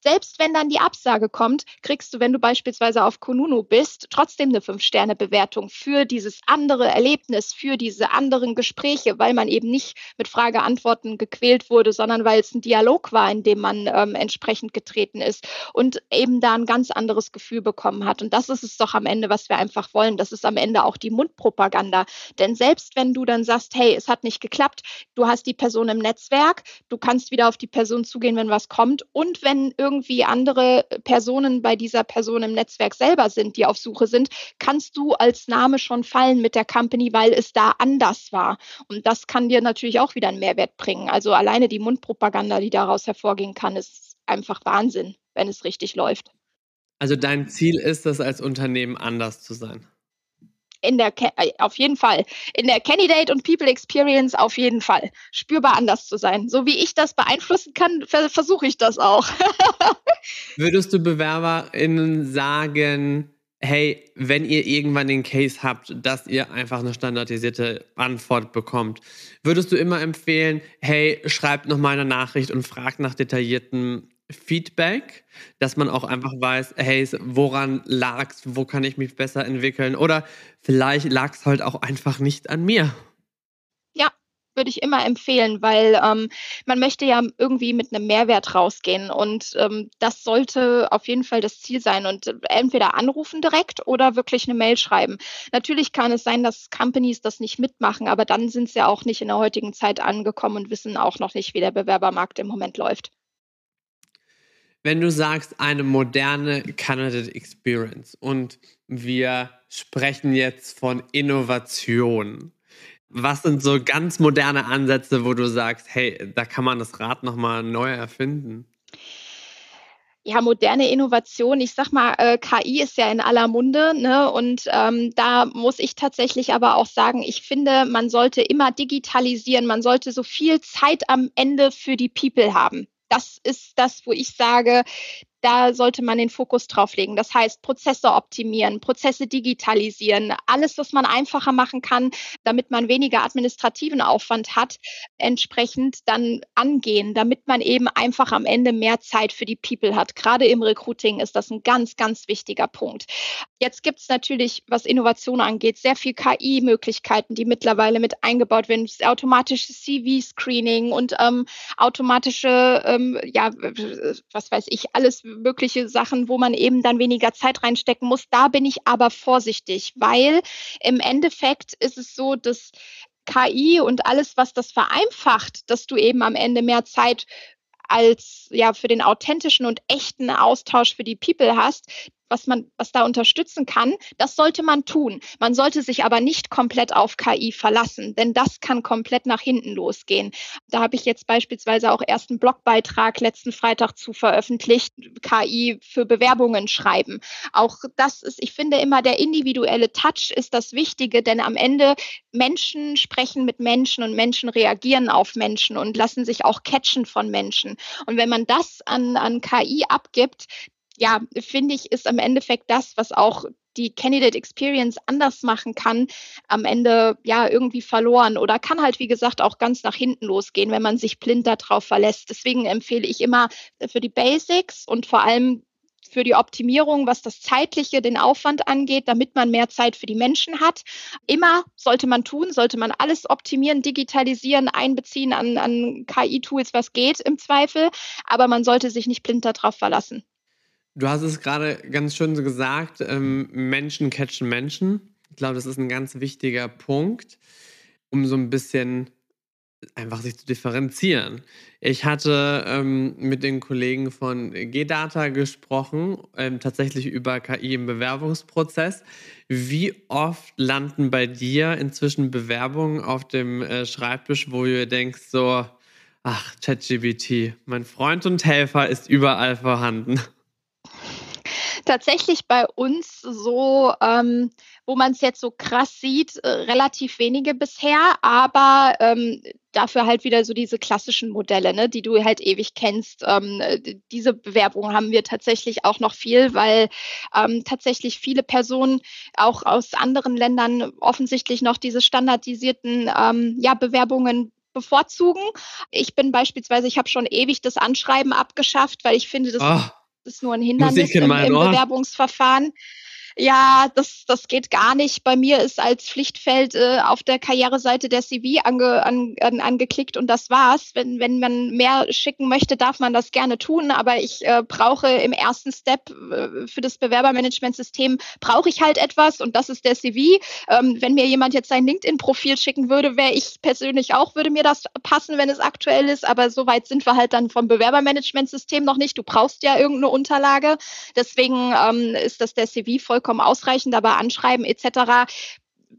selbst wenn dann die Absage kommt, kriegst du, wenn du beispielsweise auf Konunu bist, trotzdem eine Fünf-Sterne-Bewertung für dieses andere Erlebnis, für diese anderen Gespräche, weil man eben nicht mit Frage-Antworten gequält wurde, sondern weil es ein Dialog war, in dem man ähm, entsprechend getreten ist und eben da ein ganz anderes Gefühl bekommen hat. Und das ist es doch am Ende, was wir einfach wollen. Das ist am Ende auch die Mundpropaganda. Denn selbst wenn du dann sagst, hey, es hat nicht geklappt, du hast die Person im Netzwerk, du kannst wieder auf die Person zugehen, wenn was kommt und wenn irgendwie irgendwie andere Personen bei dieser Person im Netzwerk selber sind, die auf Suche sind, kannst du als Name schon fallen mit der Company, weil es da anders war. Und das kann dir natürlich auch wieder einen Mehrwert bringen. Also alleine die Mundpropaganda, die daraus hervorgehen kann, ist einfach Wahnsinn, wenn es richtig läuft. Also dein Ziel ist es, als Unternehmen anders zu sein in der äh, auf jeden Fall in der Candidate und People Experience auf jeden Fall spürbar anders zu sein. So wie ich das beeinflussen kann, versuche ich das auch. Würdest du BewerberInnen sagen, hey, wenn ihr irgendwann den Case habt, dass ihr einfach eine standardisierte Antwort bekommt, würdest du immer empfehlen, hey, schreibt noch mal eine Nachricht und fragt nach detaillierten Feedback, dass man auch einfach weiß, hey, woran lag's, wo kann ich mich besser entwickeln oder vielleicht lag es halt auch einfach nicht an mir. Ja, würde ich immer empfehlen, weil ähm, man möchte ja irgendwie mit einem Mehrwert rausgehen und ähm, das sollte auf jeden Fall das Ziel sein und entweder anrufen direkt oder wirklich eine Mail schreiben. Natürlich kann es sein, dass Companies das nicht mitmachen, aber dann sind sie ja auch nicht in der heutigen Zeit angekommen und wissen auch noch nicht, wie der Bewerbermarkt im Moment läuft. Wenn du sagst, eine moderne Candidate Experience und wir sprechen jetzt von Innovation, was sind so ganz moderne Ansätze, wo du sagst, hey, da kann man das Rad nochmal neu erfinden? ja, moderne Innovation, ich sag mal, äh, KI ist ja in aller Munde, ne? Und ähm, da muss ich tatsächlich aber auch sagen, ich finde, man sollte immer digitalisieren, man sollte so viel Zeit am Ende für die People haben das ist das, wo ich sage, da sollte man den Fokus drauf legen. Das heißt, Prozesse optimieren, Prozesse digitalisieren, alles, was man einfacher machen kann, damit man weniger administrativen Aufwand hat, entsprechend dann angehen, damit man eben einfach am Ende mehr Zeit für die People hat. Gerade im Recruiting ist das ein ganz, ganz wichtiger Punkt. Jetzt gibt es natürlich, was Innovation angeht, sehr viel KI-Möglichkeiten, die mittlerweile mit eingebaut werden. Automatisches CV-Screening und ähm, automatische, ähm, ja, was weiß ich, alles mögliche Sachen, wo man eben dann weniger Zeit reinstecken muss. Da bin ich aber vorsichtig, weil im Endeffekt ist es so, dass KI und alles, was das vereinfacht, dass du eben am Ende mehr Zeit als ja für den authentischen und echten Austausch für die People hast, was man, was da unterstützen kann, das sollte man tun. Man sollte sich aber nicht komplett auf KI verlassen, denn das kann komplett nach hinten losgehen. Da habe ich jetzt beispielsweise auch erst einen Blogbeitrag letzten Freitag zu veröffentlicht, KI für Bewerbungen schreiben. Auch das ist, ich finde immer der individuelle Touch ist das Wichtige, denn am Ende Menschen sprechen mit Menschen und Menschen reagieren auf Menschen und lassen sich auch catchen von Menschen. Und wenn man das an, an KI abgibt, ja, finde ich, ist im Endeffekt das, was auch die Candidate Experience anders machen kann, am Ende ja irgendwie verloren oder kann halt, wie gesagt, auch ganz nach hinten losgehen, wenn man sich blind darauf verlässt. Deswegen empfehle ich immer für die Basics und vor allem für die Optimierung, was das Zeitliche, den Aufwand angeht, damit man mehr Zeit für die Menschen hat. Immer sollte man tun, sollte man alles optimieren, digitalisieren, einbeziehen an, an KI-Tools, was geht im Zweifel. Aber man sollte sich nicht blind darauf verlassen. Du hast es gerade ganz schön so gesagt, ähm, Menschen catchen Menschen. Ich glaube, das ist ein ganz wichtiger Punkt, um so ein bisschen einfach sich zu differenzieren. Ich hatte ähm, mit den Kollegen von G-Data gesprochen, ähm, tatsächlich über KI im Bewerbungsprozess. Wie oft landen bei dir inzwischen Bewerbungen auf dem äh, Schreibtisch, wo du denkst so, ach, ChatGBT, mein Freund und Helfer ist überall vorhanden? Tatsächlich bei uns so, ähm, wo man es jetzt so krass sieht, äh, relativ wenige bisher, aber ähm, dafür halt wieder so diese klassischen Modelle, ne, die du halt ewig kennst. Ähm, diese Bewerbungen haben wir tatsächlich auch noch viel, weil ähm, tatsächlich viele Personen auch aus anderen Ländern offensichtlich noch diese standardisierten ähm, ja, Bewerbungen bevorzugen. Ich bin beispielsweise, ich habe schon ewig das Anschreiben abgeschafft, weil ich finde, das oh, ist nur ein Hindernis im, im Bewerbungsverfahren ja, das, das geht gar nicht. Bei mir ist als Pflichtfeld äh, auf der Karriereseite der CV ange, an, an, angeklickt und das war's. Wenn, wenn man mehr schicken möchte, darf man das gerne tun, aber ich äh, brauche im ersten Step äh, für das Bewerbermanagementsystem brauche ich halt etwas und das ist der CV. Ähm, wenn mir jemand jetzt sein LinkedIn-Profil schicken würde, wäre ich persönlich auch, würde mir das passen, wenn es aktuell ist, aber so weit sind wir halt dann vom Bewerbermanagementsystem noch nicht. Du brauchst ja irgendeine Unterlage. Deswegen ähm, ist das der CV voll vollkommen ausreichend, aber Anschreiben etc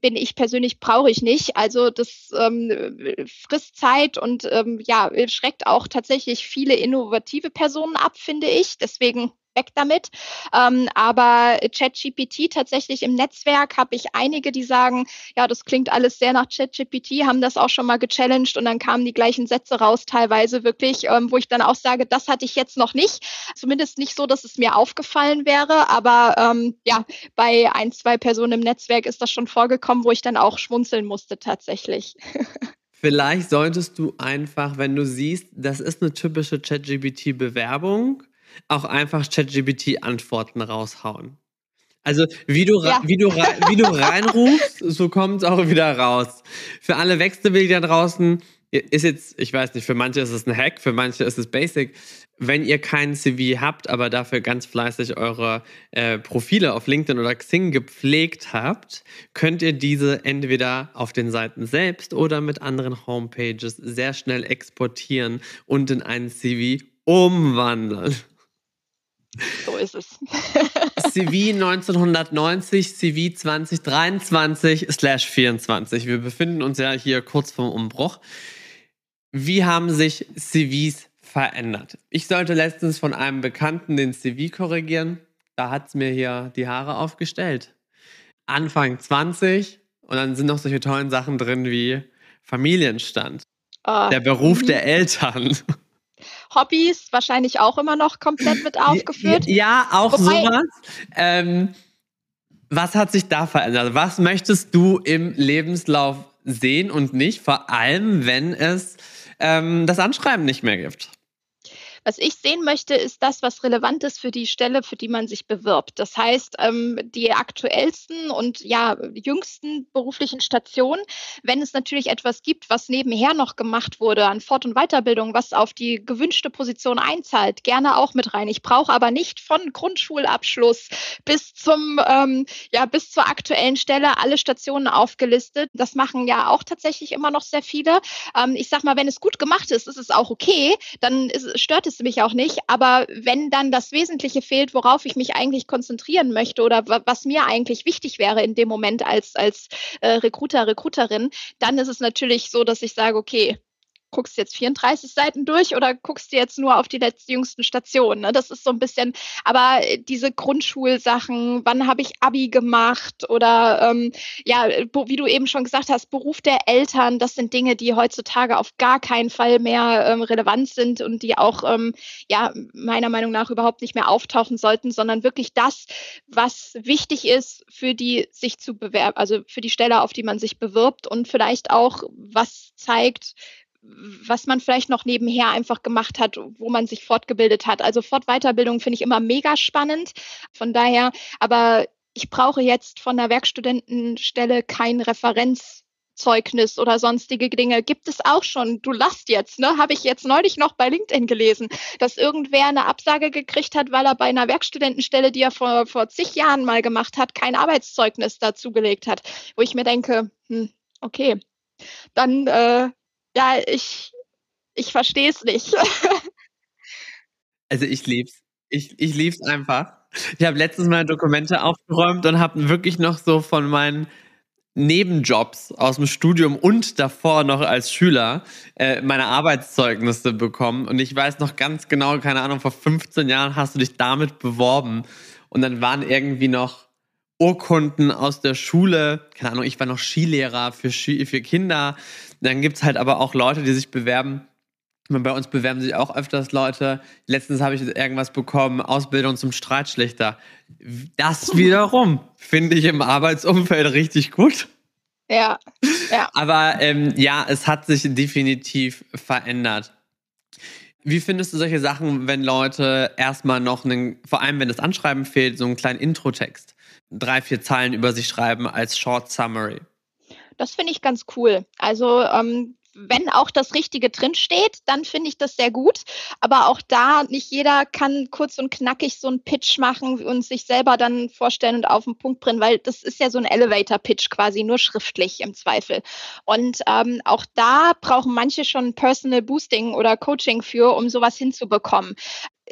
bin ich persönlich brauche ich nicht. Also das ähm, frisst Zeit und ähm, ja, schreckt auch tatsächlich viele innovative Personen ab, finde ich. Deswegen weg damit. Ähm, aber ChatGPT tatsächlich im Netzwerk habe ich einige, die sagen, ja, das klingt alles sehr nach ChatGPT, haben das auch schon mal gechallenged und dann kamen die gleichen Sätze raus, teilweise wirklich, ähm, wo ich dann auch sage, das hatte ich jetzt noch nicht. Zumindest nicht so, dass es mir aufgefallen wäre, aber ähm, ja, bei ein, zwei Personen im Netzwerk ist das schon vorgekommen, wo ich dann auch schmunzeln musste tatsächlich. Vielleicht solltest du einfach, wenn du siehst, das ist eine typische ChatGPT-Bewerbung, auch einfach ChatGPT-Antworten raushauen. Also wie du, ja. wie du, wie du reinrufst, so kommt es auch wieder raus. Für alle Wechselwege da draußen ist jetzt, ich weiß nicht, für manche ist es ein Hack, für manche ist es Basic. Wenn ihr keinen CV habt, aber dafür ganz fleißig eure äh, Profile auf LinkedIn oder Xing gepflegt habt, könnt ihr diese entweder auf den Seiten selbst oder mit anderen Homepages sehr schnell exportieren und in einen CV umwandeln. So ist es. CV 1990, CV 2023 slash 24. Wir befinden uns ja hier kurz vorm Umbruch. Wie haben sich CVs verändert? Ich sollte letztens von einem Bekannten den CV korrigieren. Da hat es mir hier die Haare aufgestellt. Anfang 20 und dann sind noch solche tollen Sachen drin wie Familienstand, oh. der Beruf der Eltern. Hobbys wahrscheinlich auch immer noch komplett mit aufgeführt. Ja, auch Wobei, sowas. Ähm, was hat sich da verändert? Was möchtest du im Lebenslauf sehen und nicht? Vor allem, wenn es ähm, das Anschreiben nicht mehr gibt. Was ich sehen möchte, ist das, was relevant ist für die Stelle, für die man sich bewirbt. Das heißt, ähm, die aktuellsten und ja, jüngsten beruflichen Stationen, wenn es natürlich etwas gibt, was nebenher noch gemacht wurde an Fort- und Weiterbildung, was auf die gewünschte Position einzahlt, gerne auch mit rein. Ich brauche aber nicht von Grundschulabschluss bis zum, ähm, ja, bis zur aktuellen Stelle alle Stationen aufgelistet. Das machen ja auch tatsächlich immer noch sehr viele. Ähm, ich sag mal, wenn es gut gemacht ist, ist es auch okay. Dann ist, stört es es mich auch nicht. Aber wenn dann das Wesentliche fehlt, worauf ich mich eigentlich konzentrieren möchte oder was mir eigentlich wichtig wäre in dem Moment als, als äh, Recruiter, Recruiterin, dann ist es natürlich so, dass ich sage, okay, guckst du jetzt 34 Seiten durch oder guckst du jetzt nur auf die jüngsten Stationen? Ne? Das ist so ein bisschen, aber diese Grundschulsachen, wann habe ich Abi gemacht oder ähm, ja, wie du eben schon gesagt hast, Beruf der Eltern, das sind Dinge, die heutzutage auf gar keinen Fall mehr ähm, relevant sind und die auch ähm, ja meiner Meinung nach überhaupt nicht mehr auftauchen sollten, sondern wirklich das, was wichtig ist für die sich zu bewerben, also für die Stelle, auf die man sich bewirbt und vielleicht auch was zeigt, was man vielleicht noch nebenher einfach gemacht hat, wo man sich fortgebildet hat. Also Fortweiterbildung finde ich immer mega spannend. Von daher, aber ich brauche jetzt von der Werkstudentenstelle kein Referenzzeugnis oder sonstige Dinge. Gibt es auch schon. Du lasst jetzt, ne? Habe ich jetzt neulich noch bei LinkedIn gelesen, dass irgendwer eine Absage gekriegt hat, weil er bei einer Werkstudentenstelle, die er vor, vor zig Jahren mal gemacht hat, kein Arbeitszeugnis dazugelegt hat. Wo ich mir denke, hm, okay, dann äh, ja, ich, ich verstehe es nicht. also ich lieb's. Ich, ich lieb's einfach. Ich habe letztens mal Dokumente aufgeräumt und habe wirklich noch so von meinen Nebenjobs aus dem Studium und davor noch als Schüler äh, meine Arbeitszeugnisse bekommen. Und ich weiß noch ganz genau, keine Ahnung, vor 15 Jahren hast du dich damit beworben. Und dann waren irgendwie noch Urkunden aus der Schule. Keine Ahnung, ich war noch Skilehrer für, Ski, für Kinder. Dann gibt's halt aber auch Leute, die sich bewerben. Bei uns bewerben sich auch öfters Leute. Letztens habe ich irgendwas bekommen, Ausbildung zum Streitschlichter. Das wiederum finde ich im Arbeitsumfeld richtig gut. Ja, ja. Aber ähm, ja, es hat sich definitiv verändert. Wie findest du solche Sachen, wenn Leute erstmal noch einen, vor allem wenn das Anschreiben fehlt, so einen kleinen Intro-Text, drei, vier Zeilen über sich schreiben als Short Summary? Das finde ich ganz cool. Also ähm, wenn auch das Richtige drinsteht, dann finde ich das sehr gut. Aber auch da, nicht jeder kann kurz und knackig so einen Pitch machen und sich selber dann vorstellen und auf den Punkt bringen, weil das ist ja so ein Elevator-Pitch quasi, nur schriftlich im Zweifel. Und ähm, auch da brauchen manche schon Personal Boosting oder Coaching für, um sowas hinzubekommen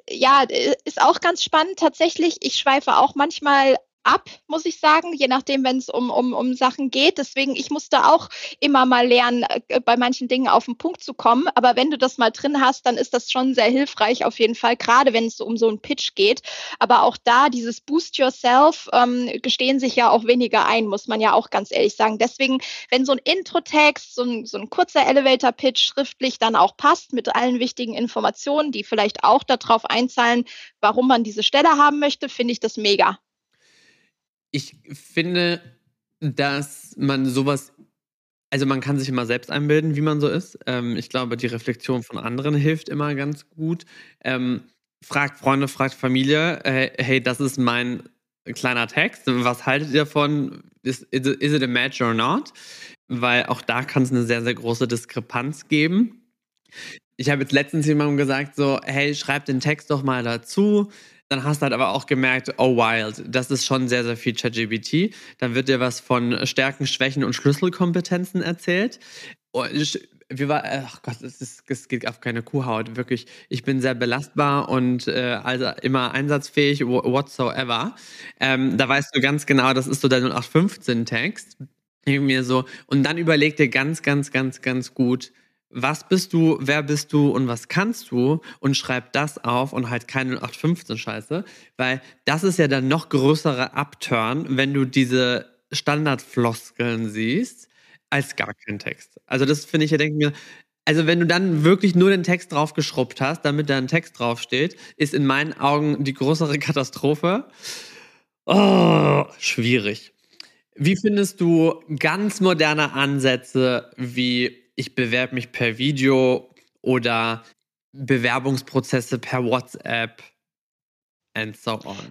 ja, ist auch ganz spannend tatsächlich. Ich schweife auch manchmal ab, muss ich sagen, je nachdem, wenn es um, um, um Sachen geht. Deswegen, ich musste auch immer mal lernen, äh, bei manchen Dingen auf den Punkt zu kommen. Aber wenn du das mal drin hast, dann ist das schon sehr hilfreich auf jeden Fall, gerade wenn es um so einen Pitch geht. Aber auch da, dieses Boost Yourself, ähm, gestehen sich ja auch weniger ein, muss man ja auch ganz ehrlich sagen. Deswegen, wenn so ein Intro-Text, so ein, so ein kurzer Elevator-Pitch schriftlich dann auch passt mit allen wichtigen Informationen, die vielleicht auch darauf einzahlen, warum man diese Stelle haben möchte, finde ich das mega ich finde, dass man sowas, also man kann sich immer selbst einbilden, wie man so ist. Ähm, ich glaube, die Reflexion von anderen hilft immer ganz gut. Ähm, fragt Freunde, fragt Familie, äh, hey, das ist mein kleiner Text. Was haltet ihr davon? Is, is, is it a match or not? Weil auch da kann es eine sehr, sehr große Diskrepanz geben. Ich habe jetzt letztens jemandem gesagt, so, hey, schreib den Text doch mal dazu. Dann hast du halt aber auch gemerkt, oh wild, das ist schon sehr, sehr viel ChatGPT. Dann wird dir was von Stärken, Schwächen und Schlüsselkompetenzen erzählt. wie war, ach Gott, es, ist, es geht auf keine Kuhhaut, wirklich. Ich bin sehr belastbar und äh, also immer einsatzfähig, whatsoever. Ähm, da weißt du ganz genau, das ist so der 0815-Text. Irgendwie so. Und dann überleg dir ganz, ganz, ganz, ganz gut, was bist du, wer bist du und was kannst du und schreib das auf und halt keine 0815 Scheiße, weil das ist ja dann noch größere Upturn, wenn du diese Standardfloskeln siehst, als gar kein Text. Also das finde ich, ja denke mir, also wenn du dann wirklich nur den Text draufgeschrubbt hast, damit da ein Text draufsteht, ist in meinen Augen die größere Katastrophe. Oh, schwierig. Wie findest du ganz moderne Ansätze wie ich bewerbe mich per Video oder Bewerbungsprozesse per WhatsApp and so on.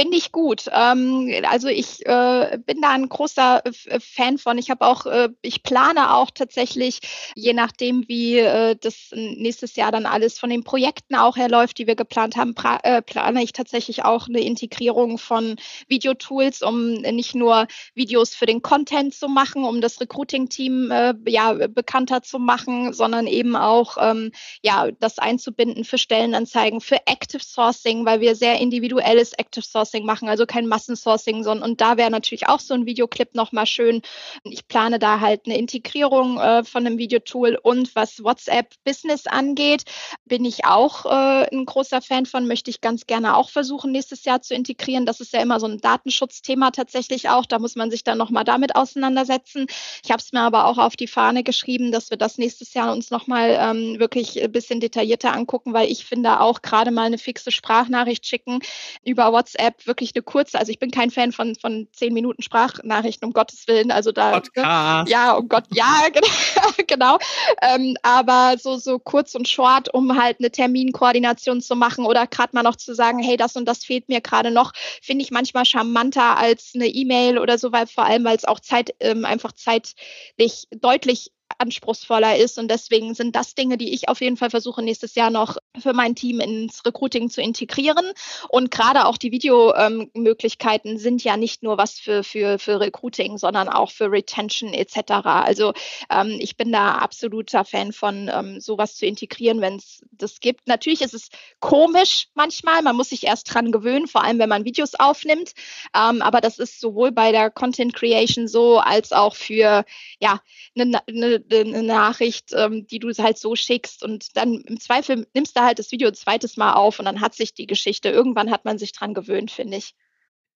Finde ich gut. Ähm, also ich äh, bin da ein großer äh, Fan von. Ich habe auch, äh, ich plane auch tatsächlich, je nachdem, wie äh, das nächstes Jahr dann alles von den Projekten auch herläuft, die wir geplant haben, äh, plane ich tatsächlich auch eine Integrierung von Videotools, um nicht nur Videos für den Content zu machen, um das Recruiting-Team äh, ja bekannter zu machen, sondern eben auch ähm, ja das einzubinden für Stellenanzeigen, für Active Sourcing, weil wir sehr individuelles Active Sourcing Sourcing machen, also kein Massensourcing, sondern und da wäre natürlich auch so ein Videoclip nochmal schön. Ich plane da halt eine Integrierung äh, von einem Videotool und was WhatsApp Business angeht, bin ich auch äh, ein großer Fan von, möchte ich ganz gerne auch versuchen, nächstes Jahr zu integrieren. Das ist ja immer so ein Datenschutzthema tatsächlich auch. Da muss man sich dann nochmal damit auseinandersetzen. Ich habe es mir aber auch auf die Fahne geschrieben, dass wir das nächstes Jahr uns nochmal ähm, wirklich ein bisschen detaillierter angucken, weil ich finde auch gerade mal eine fixe Sprachnachricht schicken über WhatsApp WhatsApp wirklich eine kurze, also ich bin kein Fan von, von zehn Minuten Sprachnachrichten, um Gottes Willen. Also da, Podcast. ja, um Gott, ja, genau. genau. Ähm, aber so, so kurz und short, um halt eine Terminkoordination zu machen oder gerade mal noch zu sagen, hey, das und das fehlt mir gerade noch, finde ich manchmal charmanter als eine E-Mail oder so, weil vor allem, weil es auch Zeit, ähm, einfach zeitlich deutlich anspruchsvoller ist. Und deswegen sind das Dinge, die ich auf jeden Fall versuche, nächstes Jahr noch für mein Team ins Recruiting zu integrieren. Und gerade auch die Videomöglichkeiten ähm, sind ja nicht nur was für, für, für Recruiting, sondern auch für Retention etc. Also ähm, ich bin da absoluter Fan von, ähm, sowas zu integrieren, wenn es das gibt. Natürlich ist es komisch manchmal, man muss sich erst dran gewöhnen, vor allem wenn man Videos aufnimmt. Ähm, aber das ist sowohl bei der Content Creation so, als auch für ja, eine, eine, eine Nachricht, ähm, die du halt so schickst. Und dann im Zweifel nimmst du halt das Video ein zweites Mal auf und dann hat sich die Geschichte. Irgendwann hat man sich dran gewöhnt, finde ich.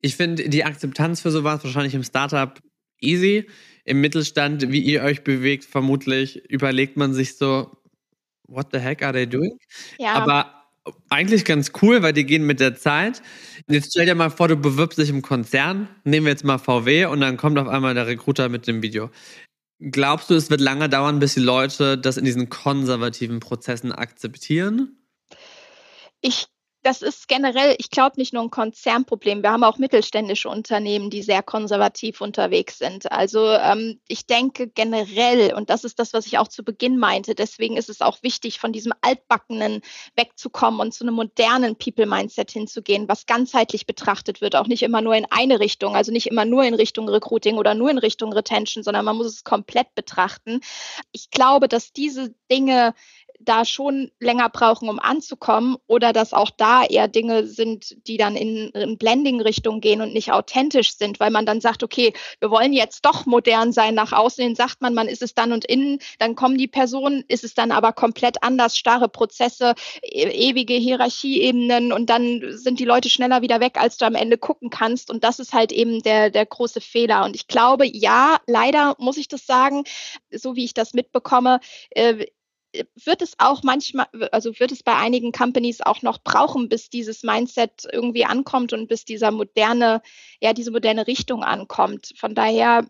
Ich finde die Akzeptanz für sowas wahrscheinlich im Startup easy. Im Mittelstand, wie ihr euch bewegt, vermutlich überlegt man sich so, what the heck are they doing? Ja. Aber eigentlich ganz cool, weil die gehen mit der Zeit. Jetzt stell dir mal vor, du bewirbst dich im Konzern, nehmen wir jetzt mal VW und dann kommt auf einmal der Recruiter mit dem Video. Glaubst du, es wird lange dauern, bis die Leute das in diesen konservativen Prozessen akzeptieren? Ich das ist generell, ich glaube, nicht nur ein Konzernproblem. Wir haben auch mittelständische Unternehmen, die sehr konservativ unterwegs sind. Also ähm, ich denke generell, und das ist das, was ich auch zu Beginn meinte, deswegen ist es auch wichtig, von diesem Altbackenen wegzukommen und zu einem modernen People-Mindset hinzugehen, was ganzheitlich betrachtet wird, auch nicht immer nur in eine Richtung, also nicht immer nur in Richtung Recruiting oder nur in Richtung Retention, sondern man muss es komplett betrachten. Ich glaube, dass diese Dinge da schon länger brauchen, um anzukommen, oder dass auch da eher Dinge sind, die dann in, in Blending-Richtung gehen und nicht authentisch sind, weil man dann sagt, okay, wir wollen jetzt doch modern sein nach außen, dann sagt man, man ist es dann und innen, dann kommen die Personen, ist es dann aber komplett anders, starre Prozesse, e ewige Hierarchieebenen und dann sind die Leute schneller wieder weg, als du am Ende gucken kannst. Und das ist halt eben der, der große Fehler. Und ich glaube, ja, leider muss ich das sagen, so wie ich das mitbekomme, äh, wird es auch manchmal, also wird es bei einigen Companies auch noch brauchen, bis dieses Mindset irgendwie ankommt und bis dieser moderne, ja, diese moderne Richtung ankommt. Von daher,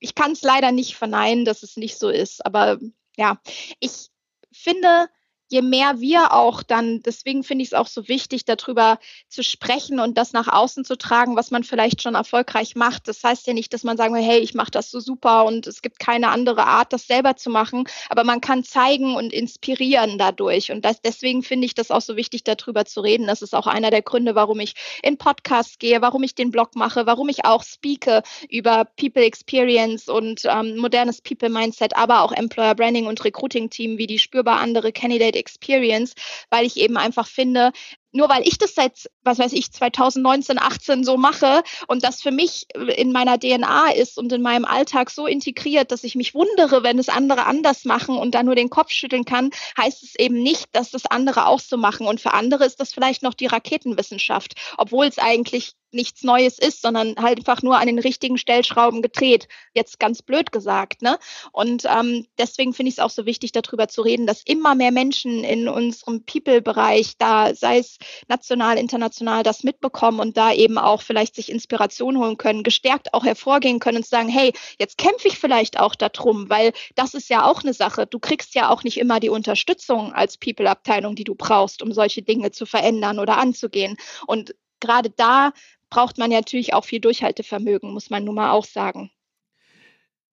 ich kann es leider nicht verneinen, dass es nicht so ist. Aber ja, ich finde, je mehr wir auch dann, deswegen finde ich es auch so wichtig, darüber zu sprechen und das nach außen zu tragen, was man vielleicht schon erfolgreich macht. Das heißt ja nicht, dass man sagen will, hey, ich mache das so super und es gibt keine andere Art, das selber zu machen, aber man kann zeigen und inspirieren dadurch. Und das, deswegen finde ich das auch so wichtig, darüber zu reden. Das ist auch einer der Gründe, warum ich in Podcasts gehe, warum ich den Blog mache, warum ich auch speake über People Experience und ähm, modernes People Mindset, aber auch Employer Branding und Recruiting Team wie die spürbar andere Candidate Experience, weil ich eben einfach finde, nur weil ich das seit, was weiß ich, 2019, 18 so mache und das für mich in meiner DNA ist und in meinem Alltag so integriert, dass ich mich wundere, wenn es andere anders machen und dann nur den Kopf schütteln kann, heißt es eben nicht, dass das andere auch so machen. Und für andere ist das vielleicht noch die Raketenwissenschaft, obwohl es eigentlich nichts Neues ist, sondern halt einfach nur an den richtigen Stellschrauben gedreht. Jetzt ganz blöd gesagt, ne? Und ähm, deswegen finde ich es auch so wichtig, darüber zu reden, dass immer mehr Menschen in unserem People-Bereich, da sei es national, international das mitbekommen und da eben auch vielleicht sich Inspiration holen können, gestärkt auch hervorgehen können und sagen, hey, jetzt kämpfe ich vielleicht auch darum, weil das ist ja auch eine Sache. Du kriegst ja auch nicht immer die Unterstützung als People-Abteilung, die du brauchst, um solche Dinge zu verändern oder anzugehen. Und gerade da braucht man natürlich auch viel Durchhaltevermögen, muss man nun mal auch sagen.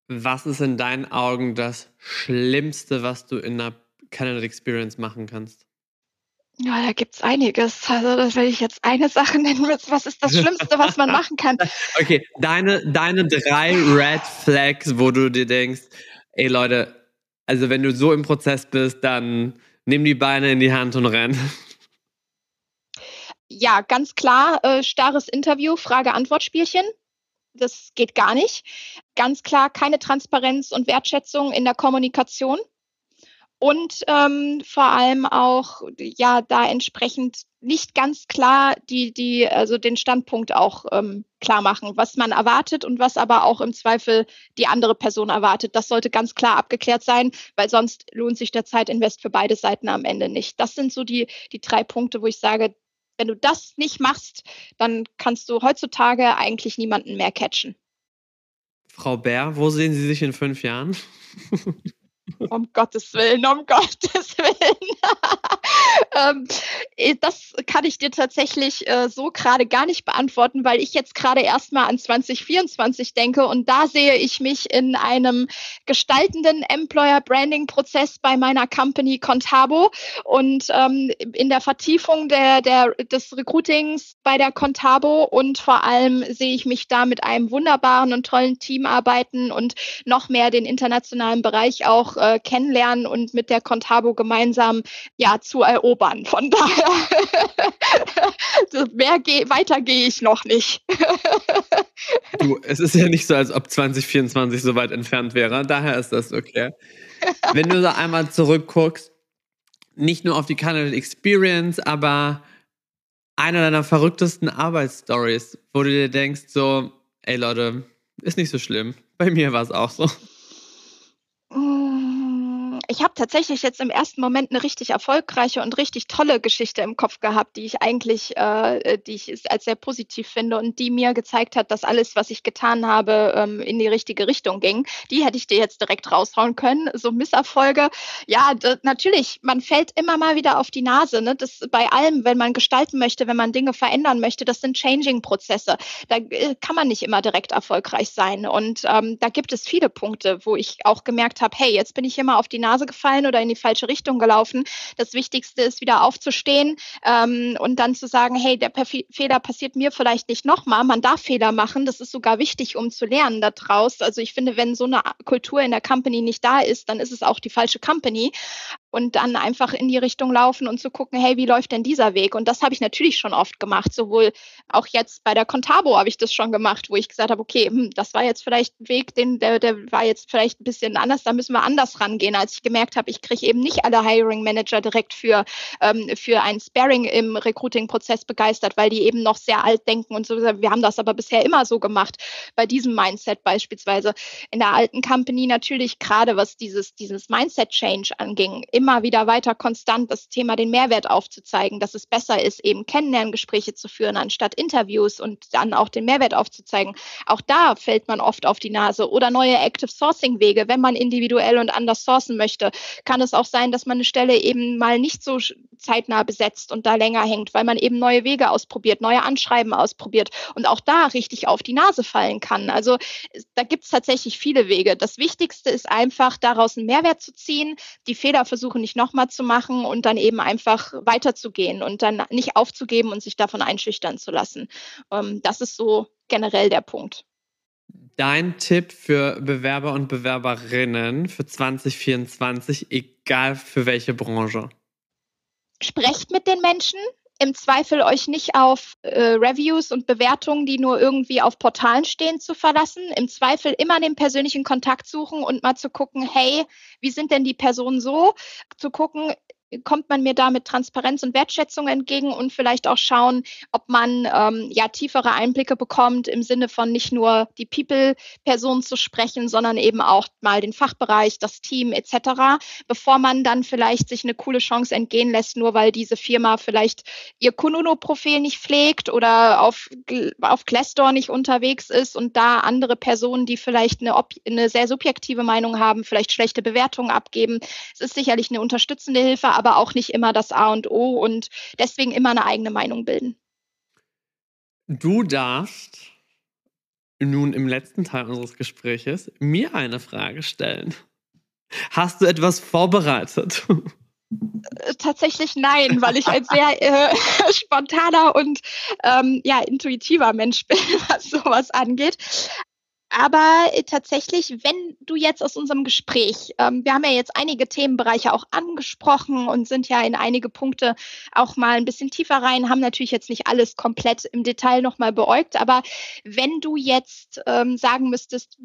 Was ist in deinen Augen das Schlimmste, was du in einer Candidate Experience machen kannst? Ja, da gibt es einiges. Also, das will ich jetzt eine Sache nennen. Was ist das Schlimmste, was man machen kann? Okay, deine, deine drei Red Flags, wo du dir denkst, ey Leute, also wenn du so im Prozess bist, dann nimm die Beine in die Hand und renn. Ja, ganz klar, äh, starres Interview, Frage-Antwort-Spielchen. Das geht gar nicht. Ganz klar, keine Transparenz und Wertschätzung in der Kommunikation und ähm, vor allem auch ja da entsprechend nicht ganz klar die die also den Standpunkt auch ähm, klar machen, was man erwartet und was aber auch im Zweifel die andere Person erwartet. Das sollte ganz klar abgeklärt sein, weil sonst lohnt sich der Zeitinvest für beide Seiten am Ende nicht. Das sind so die die drei Punkte, wo ich sage, wenn du das nicht machst, dann kannst du heutzutage eigentlich niemanden mehr catchen. Frau Bär, wo sehen Sie sich in fünf Jahren? Um Gottes Willen, um Gottes Willen. ähm, äh, das kann ich dir tatsächlich äh, so gerade gar nicht beantworten, weil ich jetzt gerade erstmal an 2024 denke und da sehe ich mich in einem gestaltenden Employer Branding Prozess bei meiner Company Contabo und ähm, in der Vertiefung der, der, des Recruitings bei der Contabo und vor allem sehe ich mich da mit einem wunderbaren und tollen Team arbeiten und noch mehr den internationalen Bereich auch äh, kennenlernen und mit der Contabo gemeinsam ja zu erobern. Von daher mehr ge weiter gehe ich noch nicht. du, es ist ja nicht so, als ob 2024 so weit entfernt wäre. Daher ist das okay. Wenn du da einmal zurückguckst, nicht nur auf die Candidate Experience, aber eine deiner verrücktesten Arbeitsstories, wo du dir denkst, so, ey Leute, ist nicht so schlimm. Bei mir war es auch so. Ich habe tatsächlich jetzt im ersten Moment eine richtig erfolgreiche und richtig tolle Geschichte im Kopf gehabt, die ich eigentlich, äh, die ich als sehr positiv finde und die mir gezeigt hat, dass alles, was ich getan habe, ähm, in die richtige Richtung ging. Die hätte ich dir jetzt direkt raushauen können. So Misserfolge. Ja, natürlich, man fällt immer mal wieder auf die Nase. Ne? Das bei allem, wenn man gestalten möchte, wenn man Dinge verändern möchte, das sind Changing-Prozesse. Da äh, kann man nicht immer direkt erfolgreich sein. Und ähm, da gibt es viele Punkte, wo ich auch gemerkt habe, hey, jetzt bin ich immer auf die Nase Nase gefallen oder in die falsche Richtung gelaufen. Das Wichtigste ist wieder aufzustehen ähm, und dann zu sagen, hey, der Perf Fehler passiert mir vielleicht nicht nochmal. Man darf Fehler machen. Das ist sogar wichtig, um zu lernen daraus. Also ich finde, wenn so eine Kultur in der Company nicht da ist, dann ist es auch die falsche Company und dann einfach in die Richtung laufen und zu gucken, hey, wie läuft denn dieser Weg? Und das habe ich natürlich schon oft gemacht, sowohl auch jetzt bei der Contabo habe ich das schon gemacht, wo ich gesagt habe, okay, hm, das war jetzt vielleicht ein Weg, den, der, der war jetzt vielleicht ein bisschen anders, da müssen wir anders rangehen, als ich gemerkt habe, ich kriege eben nicht alle Hiring Manager direkt für, ähm, für ein Sparing im Recruiting-Prozess begeistert, weil die eben noch sehr alt denken und so. Wir haben das aber bisher immer so gemacht, bei diesem Mindset beispielsweise. In der alten Company natürlich gerade, was dieses, dieses Mindset-Change anging, immer immer wieder weiter konstant das Thema den Mehrwert aufzuzeigen, dass es besser ist, eben Kennenlerngespräche zu führen, anstatt Interviews und dann auch den Mehrwert aufzuzeigen. Auch da fällt man oft auf die Nase. Oder neue Active Sourcing Wege. Wenn man individuell und anders sourcen möchte, kann es auch sein, dass man eine Stelle eben mal nicht so zeitnah besetzt und da länger hängt, weil man eben neue Wege ausprobiert, neue Anschreiben ausprobiert und auch da richtig auf die Nase fallen kann. Also da gibt es tatsächlich viele Wege. Das Wichtigste ist einfach, daraus einen Mehrwert zu ziehen, die Fehler versuchen nicht nochmal zu machen und dann eben einfach weiterzugehen und dann nicht aufzugeben und sich davon einschüchtern zu lassen. Ähm, das ist so generell der Punkt. Dein Tipp für Bewerber und Bewerberinnen für 2024, egal für welche Branche? Sprecht mit den Menschen, im Zweifel euch nicht auf äh, Reviews und Bewertungen, die nur irgendwie auf Portalen stehen, zu verlassen. Im Zweifel immer den persönlichen Kontakt suchen und mal zu gucken, hey, wie sind denn die Personen so? Zu gucken, kommt man mir da mit Transparenz und Wertschätzung entgegen und vielleicht auch schauen, ob man ähm, ja tiefere Einblicke bekommt im Sinne von nicht nur die People-Person zu sprechen, sondern eben auch mal den Fachbereich, das Team etc., bevor man dann vielleicht sich eine coole Chance entgehen lässt, nur weil diese Firma vielleicht ihr Kununu-Profil nicht pflegt oder auf, auf Glassdoor nicht unterwegs ist und da andere Personen, die vielleicht eine, eine sehr subjektive Meinung haben, vielleicht schlechte Bewertungen abgeben. Es ist sicherlich eine unterstützende Hilfe, aber aber auch nicht immer das A und O und deswegen immer eine eigene Meinung bilden. Du darfst nun im letzten Teil unseres Gespräches mir eine Frage stellen. Hast du etwas vorbereitet? Äh, tatsächlich nein, weil ich ein sehr äh, spontaner und ähm, ja, intuitiver Mensch bin, was sowas angeht. Aber äh, tatsächlich, wenn du jetzt aus unserem Gespräch, ähm, wir haben ja jetzt einige Themenbereiche auch angesprochen und sind ja in einige Punkte auch mal ein bisschen tiefer rein, haben natürlich jetzt nicht alles komplett im Detail nochmal beäugt, aber wenn du jetzt ähm, sagen müsstest,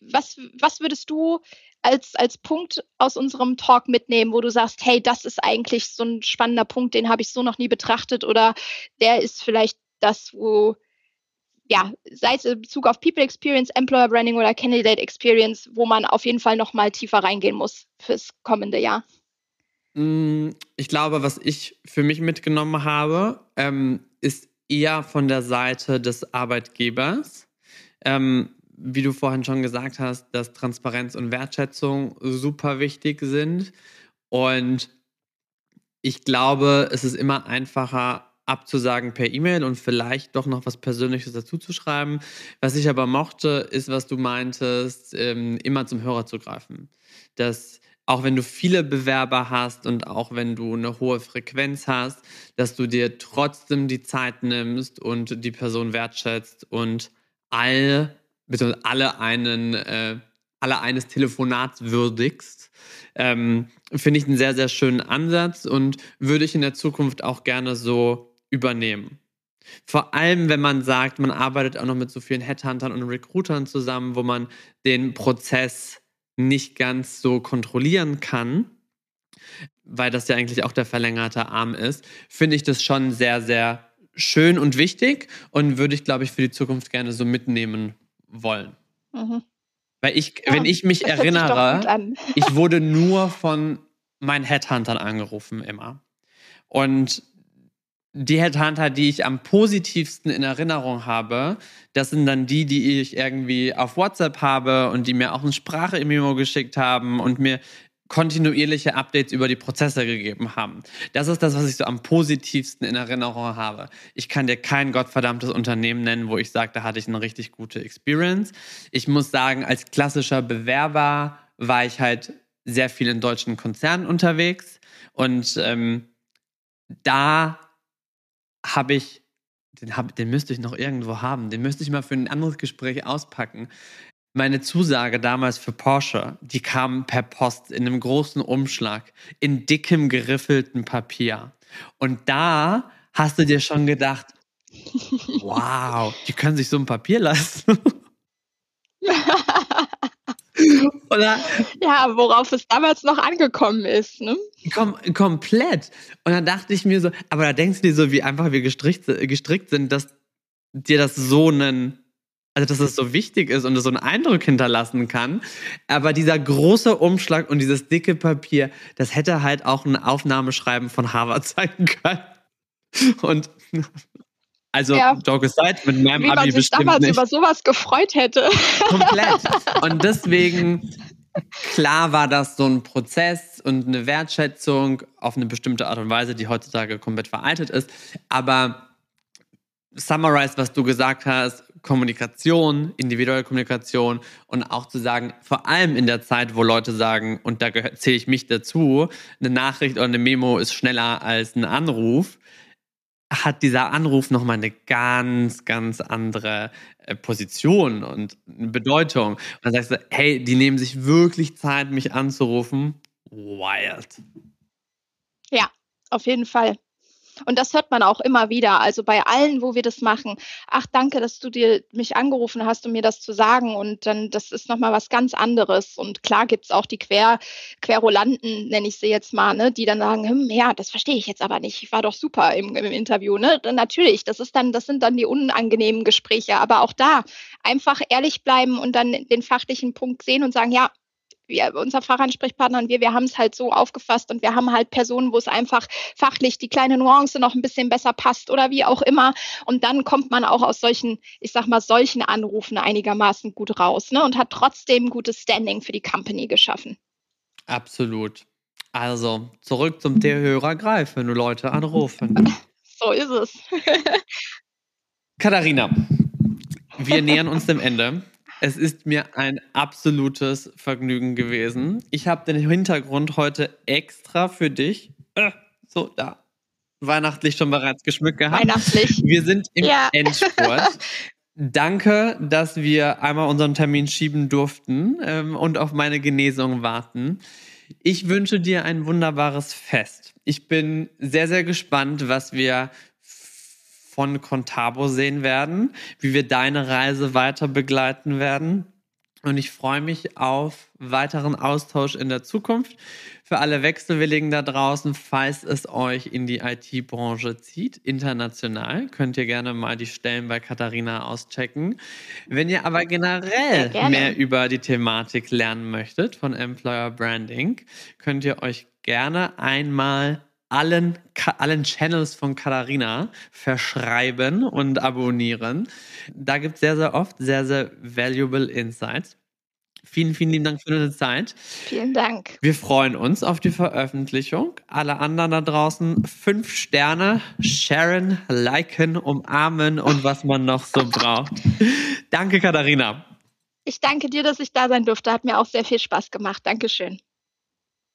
was, was würdest du als, als Punkt aus unserem Talk mitnehmen, wo du sagst, hey, das ist eigentlich so ein spannender Punkt, den habe ich so noch nie betrachtet oder der ist vielleicht das, wo ja, sei es in Bezug auf People Experience, Employer Branding oder Candidate Experience, wo man auf jeden Fall noch mal tiefer reingehen muss fürs kommende Jahr? Mm, ich glaube, was ich für mich mitgenommen habe, ähm, ist eher von der Seite des Arbeitgebers. Ähm, wie du vorhin schon gesagt hast, dass Transparenz und Wertschätzung super wichtig sind. Und ich glaube, es ist immer einfacher abzusagen per E-Mail und vielleicht doch noch was Persönliches dazu zu schreiben. Was ich aber mochte, ist, was du meintest, ähm, immer zum Hörer zu greifen. Dass auch wenn du viele Bewerber hast und auch wenn du eine hohe Frequenz hast, dass du dir trotzdem die Zeit nimmst und die Person wertschätzt und all, bitte alle einen, äh, alle eines Telefonats würdigst. Ähm, Finde ich einen sehr, sehr schönen Ansatz und würde ich in der Zukunft auch gerne so übernehmen. Vor allem, wenn man sagt, man arbeitet auch noch mit so vielen Headhuntern und Recruitern zusammen, wo man den Prozess nicht ganz so kontrollieren kann, weil das ja eigentlich auch der verlängerte Arm ist, finde ich das schon sehr, sehr schön und wichtig und würde ich, glaube ich, für die Zukunft gerne so mitnehmen wollen. Mhm. Weil ich, ja, wenn ich mich erinnere, ich wurde nur von meinen Headhuntern angerufen immer. Und die Headhunter, die ich am positivsten in Erinnerung habe, das sind dann die, die ich irgendwie auf WhatsApp habe und die mir auch eine Sprache-Memo geschickt haben und mir kontinuierliche Updates über die Prozesse gegeben haben. Das ist das, was ich so am positivsten in Erinnerung habe. Ich kann dir kein gottverdammtes Unternehmen nennen, wo ich sage, da hatte ich eine richtig gute Experience. Ich muss sagen, als klassischer Bewerber war ich halt sehr viel in deutschen Konzernen unterwegs und ähm, da habe ich, den, hab, den müsste ich noch irgendwo haben, den müsste ich mal für ein anderes Gespräch auspacken. Meine Zusage damals für Porsche, die kam per Post in einem großen Umschlag, in dickem geriffelten Papier. Und da hast du dir schon gedacht, wow, die können sich so ein Papier leisten. Oder? Ja, worauf es damals noch angekommen ist. Ne? Kom komplett. Und dann dachte ich mir so, aber da denkst du dir so, wie einfach wir gestrickt, gestrickt sind, dass dir das so einen, also dass es so wichtig ist und es so einen Eindruck hinterlassen kann. Aber dieser große Umschlag und dieses dicke Papier, das hätte halt auch ein Aufnahmeschreiben von Harvard sein können. Und also, ja. Joke aside, mit meinem Wie Abi man sich bestimmt damals nicht. über sowas gefreut hätte. Komplett. Und deswegen, klar war das so ein Prozess und eine Wertschätzung auf eine bestimmte Art und Weise, die heutzutage komplett veraltet ist. Aber summarize, was du gesagt hast, Kommunikation, individuelle Kommunikation und auch zu sagen, vor allem in der Zeit, wo Leute sagen, und da zähle ich mich dazu, eine Nachricht oder eine Memo ist schneller als ein Anruf, hat dieser Anruf nochmal eine ganz, ganz andere äh, Position und Bedeutung. Und dann sagst du, hey, die nehmen sich wirklich Zeit, mich anzurufen. Wild. Ja, auf jeden Fall. Und das hört man auch immer wieder. Also bei allen, wo wir das machen. Ach, danke, dass du dir mich angerufen hast, um mir das zu sagen. Und dann, das ist nochmal was ganz anderes. Und klar gibt es auch die Quer, Querulanten, nenne ich sie jetzt mal, ne, die dann sagen, hm, ja, das verstehe ich jetzt aber nicht. Ich war doch super im, im Interview. Ne? Natürlich, das ist dann, das sind dann die unangenehmen Gespräche. Aber auch da einfach ehrlich bleiben und dann den fachlichen Punkt sehen und sagen, ja, wir, unser Fachansprechpartner und wir, wir haben es halt so aufgefasst und wir haben halt Personen, wo es einfach fachlich die kleine Nuance noch ein bisschen besser passt oder wie auch immer. Und dann kommt man auch aus solchen, ich sag mal, solchen Anrufen einigermaßen gut raus ne? und hat trotzdem gutes Standing für die Company geschaffen. Absolut. Also zurück zum T-Hörer Greif, wenn du Leute anrufen. so ist es. Katharina, wir nähern uns dem Ende. Es ist mir ein absolutes Vergnügen gewesen. Ich habe den Hintergrund heute extra für dich. Äh, so, da. Weihnachtlich schon bereits geschmückt gehabt. Weihnachtlich. Wir sind im ja. Endspurt. Danke, dass wir einmal unseren Termin schieben durften ähm, und auf meine Genesung warten. Ich wünsche dir ein wunderbares Fest. Ich bin sehr, sehr gespannt, was wir von Contabo sehen werden, wie wir deine Reise weiter begleiten werden. Und ich freue mich auf weiteren Austausch in der Zukunft. Für alle Wechselwilligen da draußen, falls es euch in die IT-Branche zieht, international, könnt ihr gerne mal die Stellen bei Katharina auschecken. Wenn ihr aber generell mehr über die Thematik lernen möchtet von Employer Branding, könnt ihr euch gerne einmal allen, allen Channels von Katharina verschreiben und abonnieren. Da gibt es sehr, sehr oft sehr, sehr valuable Insights. Vielen, vielen lieben Dank für deine Zeit. Vielen Dank. Wir freuen uns auf die Veröffentlichung. Alle anderen da draußen fünf Sterne, sharen, liken, umarmen und was man noch so braucht. Danke, Katharina. Ich danke dir, dass ich da sein durfte. Hat mir auch sehr viel Spaß gemacht. Dankeschön.